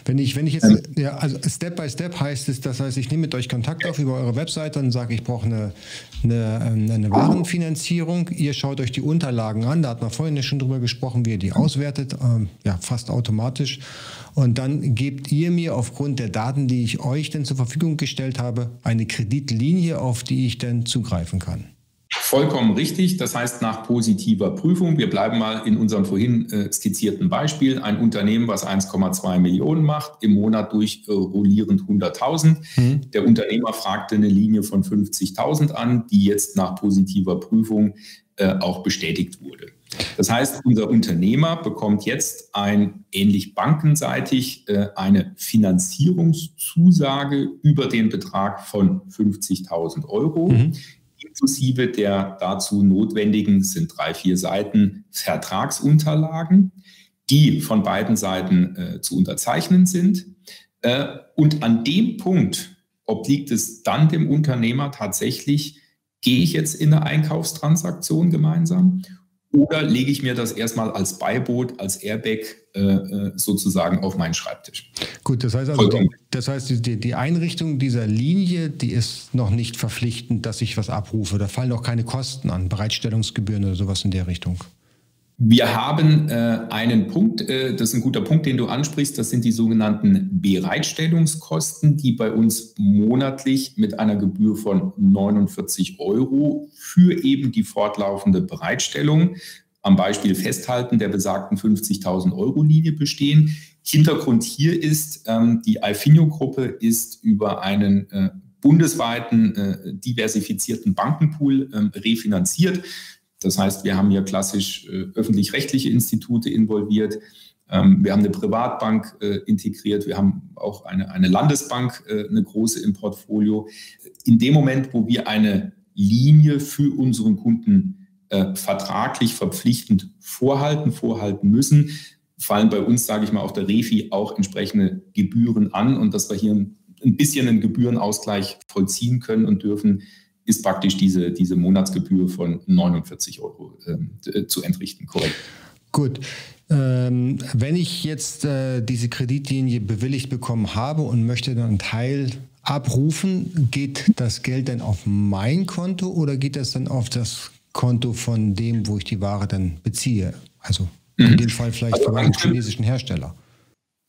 S1: Wenn ich, wenn ich jetzt, ähm, ja, also Step by Step heißt es, das heißt, ich nehme mit euch Kontakt auf über eure Webseite und sage, ich brauche eine, eine, ähm, eine Warenfinanzierung. Ihr schaut euch die Unterlagen an, da hat man vorhin schon drüber gesprochen, wie ihr die auswertet, ähm, ja, fast automatisch. Und dann gebt ihr mir aufgrund der Daten, die ich euch denn zur Verfügung gestellt habe, eine Kreditlinie, auf die ich dann zugreifen kann.
S2: Vollkommen richtig. Das heißt, nach positiver Prüfung, wir bleiben mal in unserem vorhin äh, skizzierten Beispiel, ein Unternehmen, was 1,2 Millionen macht, im Monat durch äh, rollierend 100.000. Mhm. Der Unternehmer fragte eine Linie von 50.000 an, die jetzt nach positiver Prüfung äh, auch bestätigt wurde. Das heißt, unser Unternehmer bekommt jetzt ein ähnlich bankenseitig äh, eine Finanzierungszusage über den Betrag von 50.000 Euro. Mhm inklusive der dazu notwendigen, sind drei, vier Seiten Vertragsunterlagen, die von beiden Seiten äh, zu unterzeichnen sind. Äh, und an dem Punkt obliegt es dann dem Unternehmer tatsächlich, gehe ich jetzt in eine Einkaufstransaktion gemeinsam oder lege ich mir das erstmal als Beiboot, als Airbag äh, äh sozusagen auf meinen Schreibtisch?
S1: Gut, das heißt also, die, das heißt, die, die Einrichtung dieser Linie, die ist noch nicht verpflichtend, dass ich was abrufe. Da fallen auch keine Kosten an, Bereitstellungsgebühren oder sowas in der Richtung.
S2: Wir haben äh, einen Punkt, äh, das ist ein guter Punkt, den du ansprichst, das sind die sogenannten Bereitstellungskosten, die bei uns monatlich mit einer Gebühr von 49 Euro für eben die fortlaufende Bereitstellung am Beispiel Festhalten der besagten 50.000 Euro Linie bestehen. Hintergrund hier ist, ähm, die Alfinio-Gruppe ist über einen äh, bundesweiten äh, diversifizierten Bankenpool ähm, refinanziert. Das heißt, wir haben hier klassisch äh, öffentlich-rechtliche Institute involviert. Ähm, wir haben eine Privatbank äh, integriert. Wir haben auch eine, eine Landesbank, äh, eine große im Portfolio. In dem Moment, wo wir eine Linie für unseren Kunden vertraglich verpflichtend vorhalten, vorhalten müssen, fallen bei uns, sage ich mal, auf der Refi auch entsprechende Gebühren an und dass wir hier ein bisschen einen Gebührenausgleich vollziehen können und dürfen, ist praktisch diese, diese Monatsgebühr von 49 Euro äh, zu entrichten, korrekt.
S1: Gut. Ähm, wenn ich jetzt äh, diese Kreditlinie bewilligt bekommen habe und möchte dann einen Teil abrufen, geht das Geld dann auf mein Konto oder geht das dann auf das Konto von dem, wo ich die Ware dann beziehe? Also in mhm. dem Fall vielleicht also von einem chinesischen Hersteller.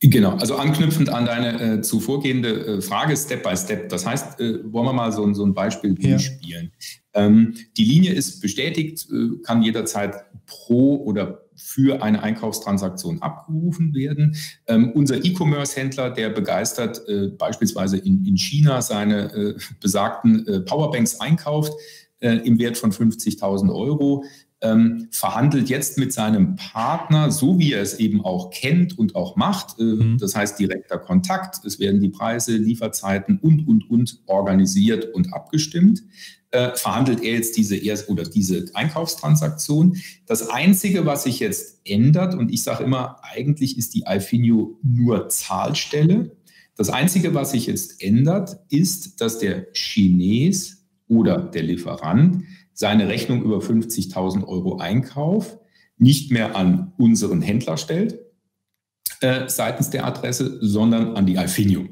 S2: Genau, also anknüpfend an deine äh, zuvorgehende äh, Frage, Step by Step. Das heißt, äh, wollen wir mal so, so ein Beispiel ja. durchspielen. Ähm, die Linie ist bestätigt, äh, kann jederzeit pro oder für eine Einkaufstransaktion abgerufen werden. Ähm, unser E-Commerce-Händler, der begeistert äh, beispielsweise in, in, China seine äh, besagten Powerbanks einkauft, im Wert von 50.000 Euro, ähm, verhandelt jetzt mit seinem Partner, so wie er es eben auch kennt und auch macht. Äh, mhm. Das heißt direkter Kontakt, es werden die Preise, Lieferzeiten und, und, und organisiert und abgestimmt. Äh, verhandelt er jetzt diese erst oder diese Einkaufstransaktion. Das Einzige, was sich jetzt ändert, und ich sage immer, eigentlich ist die Alfinio nur Zahlstelle. Das Einzige, was sich jetzt ändert, ist, dass der Chines oder der Lieferant seine Rechnung über 50.000 Euro Einkauf nicht mehr an unseren Händler stellt, äh, seitens der Adresse, sondern an die Alfinio.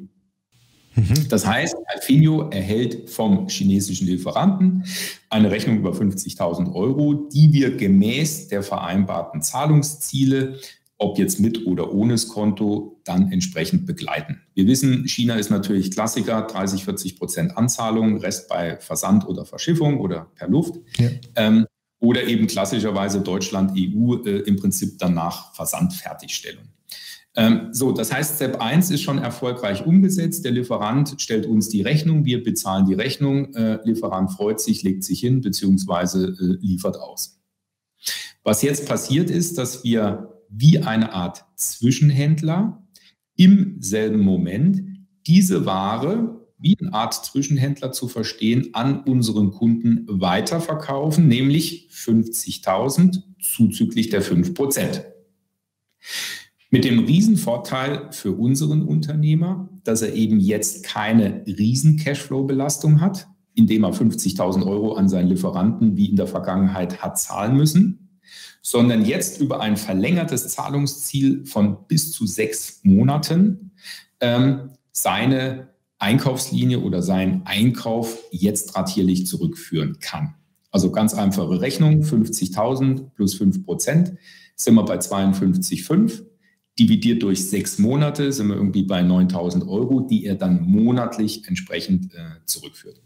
S2: Mhm. Das heißt, Alfinio erhält vom chinesischen Lieferanten eine Rechnung über 50.000 Euro, die wir gemäß der vereinbarten Zahlungsziele ob jetzt mit oder ohne das Konto, dann entsprechend begleiten. Wir wissen, China ist natürlich Klassiker, 30, 40 Prozent Anzahlung, Rest bei Versand oder Verschiffung oder per Luft. Ja. Ähm, oder eben klassischerweise Deutschland, EU äh, im Prinzip danach Versandfertigstellung. Ähm, so, das heißt, Step 1 ist schon erfolgreich umgesetzt. Der Lieferant stellt uns die Rechnung, wir bezahlen die Rechnung, äh, Lieferant freut sich, legt sich hin beziehungsweise äh, liefert aus. Was jetzt passiert ist, dass wir wie eine Art Zwischenhändler im selben Moment diese Ware wie eine Art Zwischenhändler zu verstehen, an unseren Kunden weiterverkaufen, nämlich 50.000 zuzüglich der 5% Mit dem Riesenvorteil für unseren Unternehmer, dass er eben jetzt keine riesen Cashflow-Belastung hat, indem er 50.000 Euro an seinen Lieferanten wie in der Vergangenheit hat zahlen müssen, sondern jetzt über ein verlängertes Zahlungsziel von bis zu sechs Monaten ähm, seine Einkaufslinie oder seinen Einkauf jetzt ratierlich zurückführen kann. Also ganz einfache Rechnung, 50.000 plus 5 Prozent, sind wir bei 52,5. Dividiert durch sechs Monate sind wir irgendwie bei 9.000 Euro, die er dann monatlich entsprechend äh, zurückführt.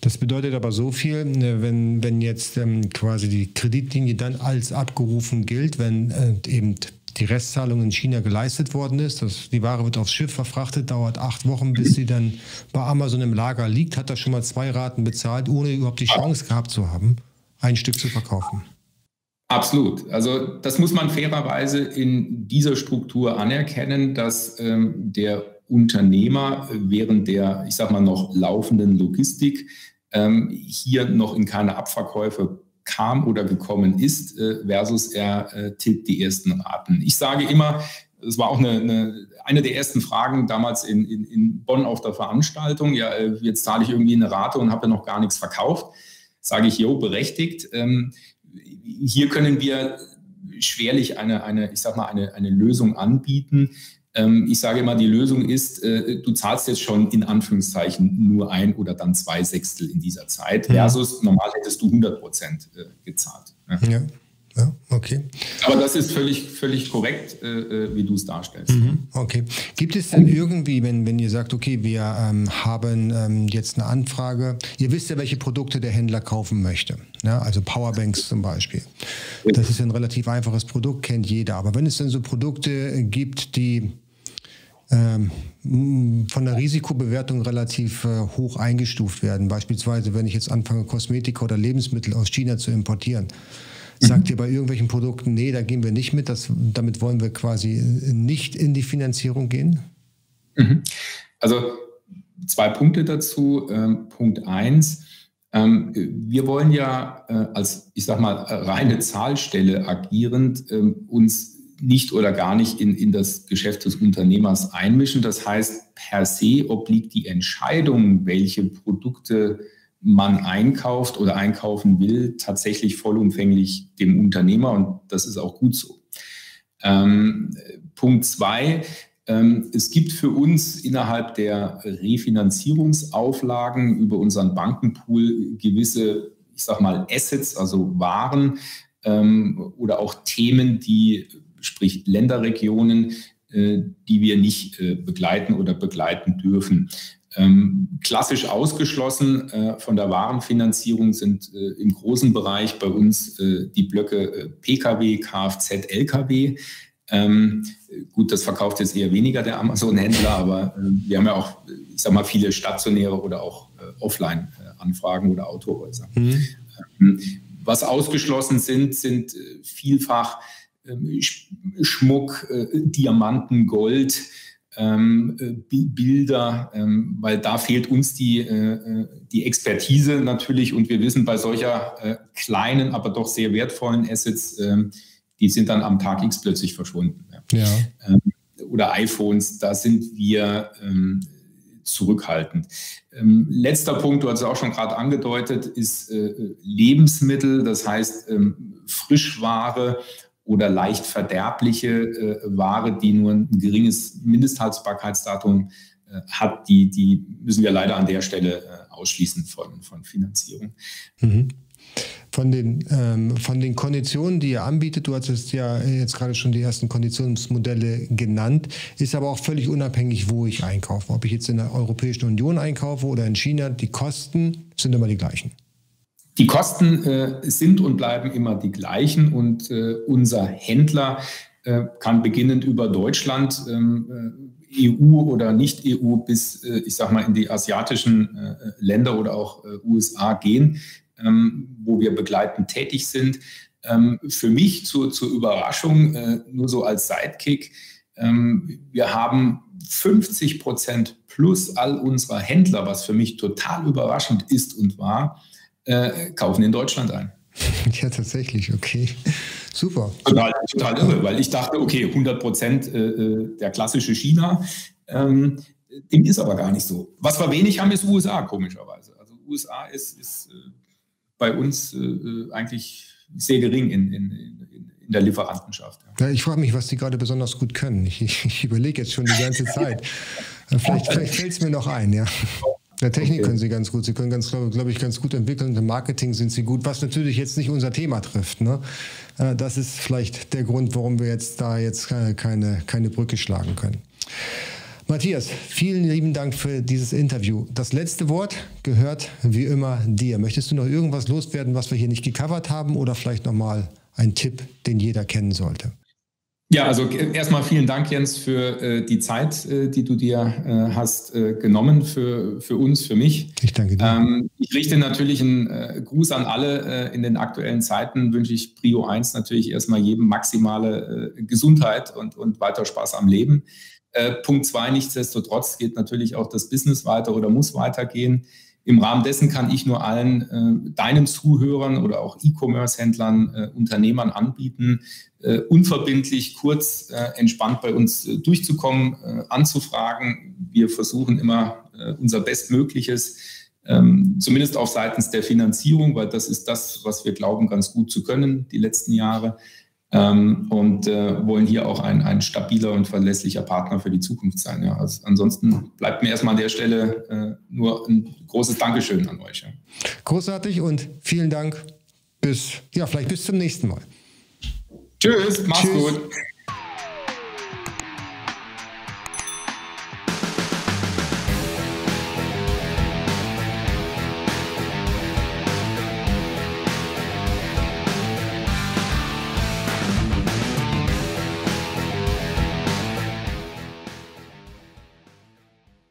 S1: Das bedeutet aber so viel, ne, wenn, wenn jetzt ähm, quasi die Kreditlinie dann als abgerufen gilt, wenn äh, eben die Restzahlung in China geleistet worden ist. Das, die Ware wird aufs Schiff verfrachtet, dauert acht Wochen, bis sie dann bei Amazon im Lager liegt. Hat er schon mal zwei Raten bezahlt, ohne überhaupt die Chance gehabt zu haben, ein Stück zu verkaufen.
S2: Absolut. Also das muss man fairerweise in dieser Struktur anerkennen, dass ähm, der Unternehmer während der, ich sag mal, noch laufenden Logistik ähm, hier noch in keine Abverkäufe kam oder gekommen ist, äh, versus er äh, tilgt die ersten Raten. Ich sage immer, es war auch eine, eine, eine der ersten Fragen damals in, in, in Bonn auf der Veranstaltung. Ja, äh, jetzt zahle ich irgendwie eine Rate und habe ja noch gar nichts verkauft. Sage ich, jo, berechtigt. Ähm, hier können wir schwerlich eine, eine ich sag mal, eine, eine Lösung anbieten, ich sage immer, die Lösung ist, äh, du zahlst jetzt schon in Anführungszeichen nur ein oder dann zwei Sechstel in dieser Zeit, versus normal hättest du 100 Prozent äh, gezahlt.
S1: Ja. Ja, okay.
S2: Aber das ist völlig, völlig korrekt, äh, wie du es darstellst. Mhm,
S1: okay. Gibt es denn irgendwie, wenn, wenn ihr sagt, okay, wir ähm, haben ähm, jetzt eine Anfrage, ihr wisst ja, welche Produkte der Händler kaufen möchte, ja? also Powerbanks zum Beispiel. Das ist ein relativ einfaches Produkt, kennt jeder. Aber wenn es dann so Produkte gibt, die ähm, von der Risikobewertung relativ äh, hoch eingestuft werden. Beispielsweise, wenn ich jetzt anfange, Kosmetika oder Lebensmittel aus China zu importieren, mhm. sagt ihr bei irgendwelchen Produkten, nee, da gehen wir nicht mit, das, damit wollen wir quasi nicht in die Finanzierung gehen?
S2: Mhm. Also zwei Punkte dazu. Ähm, Punkt eins, ähm, wir wollen ja äh, als, ich sag mal, reine Zahlstelle agierend ähm, uns nicht oder gar nicht in, in das Geschäft des Unternehmers einmischen. Das heißt, per se obliegt die Entscheidung, welche Produkte man einkauft oder einkaufen will, tatsächlich vollumfänglich dem Unternehmer und das ist auch gut so. Ähm, Punkt zwei, ähm, es gibt für uns innerhalb der Refinanzierungsauflagen über unseren Bankenpool gewisse, ich sag mal, Assets, also Waren ähm, oder auch Themen, die sprich Länderregionen, äh, die wir nicht äh, begleiten oder begleiten dürfen. Ähm, klassisch ausgeschlossen äh, von der Warenfinanzierung sind im großen Bereich bei uns die Blöcke Pkw, Kfz, Lkw. Ähm, gut, das verkauft jetzt eher weniger der Amazon-Händler, aber wir haben ja auch, ich sag mal, viele stationäre oder auch Offline-Anfragen oder Autohäuser. Mhm. Ähm, was ausgeschlossen sind, sind vielfach ähm, Schmuck, äh, Diamanten, Gold, ähm, äh, Bilder, ähm, weil da fehlt uns die, äh, die Expertise natürlich und wir wissen bei solcher kleinen, aber doch sehr wertvollen Assets, die sind dann am Tag X plötzlich verschwunden. Ja. oder iPhones, da sind wir zurückhaltend. letzter Punkt, du hast es auch schon gerade angedeutet, ist Lebensmittel, das heißt Frischware oder leicht verderbliche äh, Ware, die nur ein geringes Mindesthaltbarkeitsdatum äh, hat, die, die müssen wir leider an der Stelle äh, ausschließen von, von Finanzierung.
S1: Mhm. Von den, ähm, von den Konditionen, die ihr anbietet, du hattest ja jetzt gerade schon die ersten Konditionsmodelle genannt, ist aber auch völlig unabhängig, wo ich einkaufe. Ob ich jetzt in der Europäischen Union einkaufe oder in China, die Kosten sind immer die gleichen.
S2: Die Kosten äh, sind und bleiben immer die gleichen und äh, unser Händler äh, kann beginnend über Deutschland, ähm, äh, EU oder nicht EU bis, äh, ich sage mal, in die asiatischen äh, Länder oder auch USA gehen, ähm, wo wir begleitend tätig sind. Ähm, für mich zur, zur Überraschung, nur so als Sidekick, ähm, wir haben 50 Prozent plus all unserer Händler, was für mich total überraschend ist und war, äh, kaufen in Deutschland ein.
S1: Ja, tatsächlich, okay. Super.
S2: Total, total irre, weil ich dachte, okay, 100 Prozent äh, äh, der klassische China, ähm, dem ist aber gar nicht so. Was wir wenig haben, ist USA, komischerweise. Also USA ist, ist äh, bei uns äh, eigentlich sehr gering in, in, in der Lieferantenschaft.
S1: Ja. ich frage mich, was die gerade besonders gut können. Ich, ich, ich überlege jetzt schon die ganze Zeit. vielleicht, vielleicht fällt es mir noch ein, ja. Der Technik okay. können sie ganz gut. Sie können ganz, glaube glaub ich, ganz gut entwickeln. Im Marketing sind sie gut, was natürlich jetzt nicht unser Thema trifft. Ne? Äh, das ist vielleicht der Grund, warum wir jetzt da jetzt keine, keine Brücke schlagen können. Matthias, vielen lieben Dank für dieses Interview. Das letzte Wort gehört wie immer dir. Möchtest du noch irgendwas loswerden, was wir hier nicht gecovert haben oder vielleicht nochmal ein Tipp, den jeder kennen sollte?
S2: Ja, also erstmal vielen Dank, Jens, für äh, die Zeit, äh, die du dir äh, hast äh, genommen für, für uns, für mich.
S1: Ich danke dir. Ähm,
S2: ich richte natürlich einen äh, Gruß an alle. Äh, in den aktuellen Zeiten wünsche ich Prio 1 natürlich erstmal jedem maximale Gesundheit und, und weiter Spaß am Leben. Punkt 2, nichtsdestotrotz geht natürlich auch das Business weiter oder muss weitergehen. Im Rahmen dessen kann ich nur allen äh, deinen Zuhörern oder auch E-Commerce-Händlern, äh, Unternehmern anbieten, äh, unverbindlich, kurz, äh, entspannt bei uns äh, durchzukommen, äh, anzufragen. Wir versuchen immer unser Bestmögliches, ähm, zumindest auch seitens der Finanzierung, weil das ist das, was wir glauben, ganz gut zu können die letzten Jahre ähm, und äh, wollen hier auch ein, ein stabiler und verlässlicher Partner für die Zukunft sein. Ja. Also ansonsten bleibt mir erstmal an der Stelle äh, nur ein großes Dankeschön an euch. Ja.
S1: Großartig und vielen Dank. Bis, ja, vielleicht bis zum nächsten Mal.
S2: Tschüss, mach's Tschüss. gut.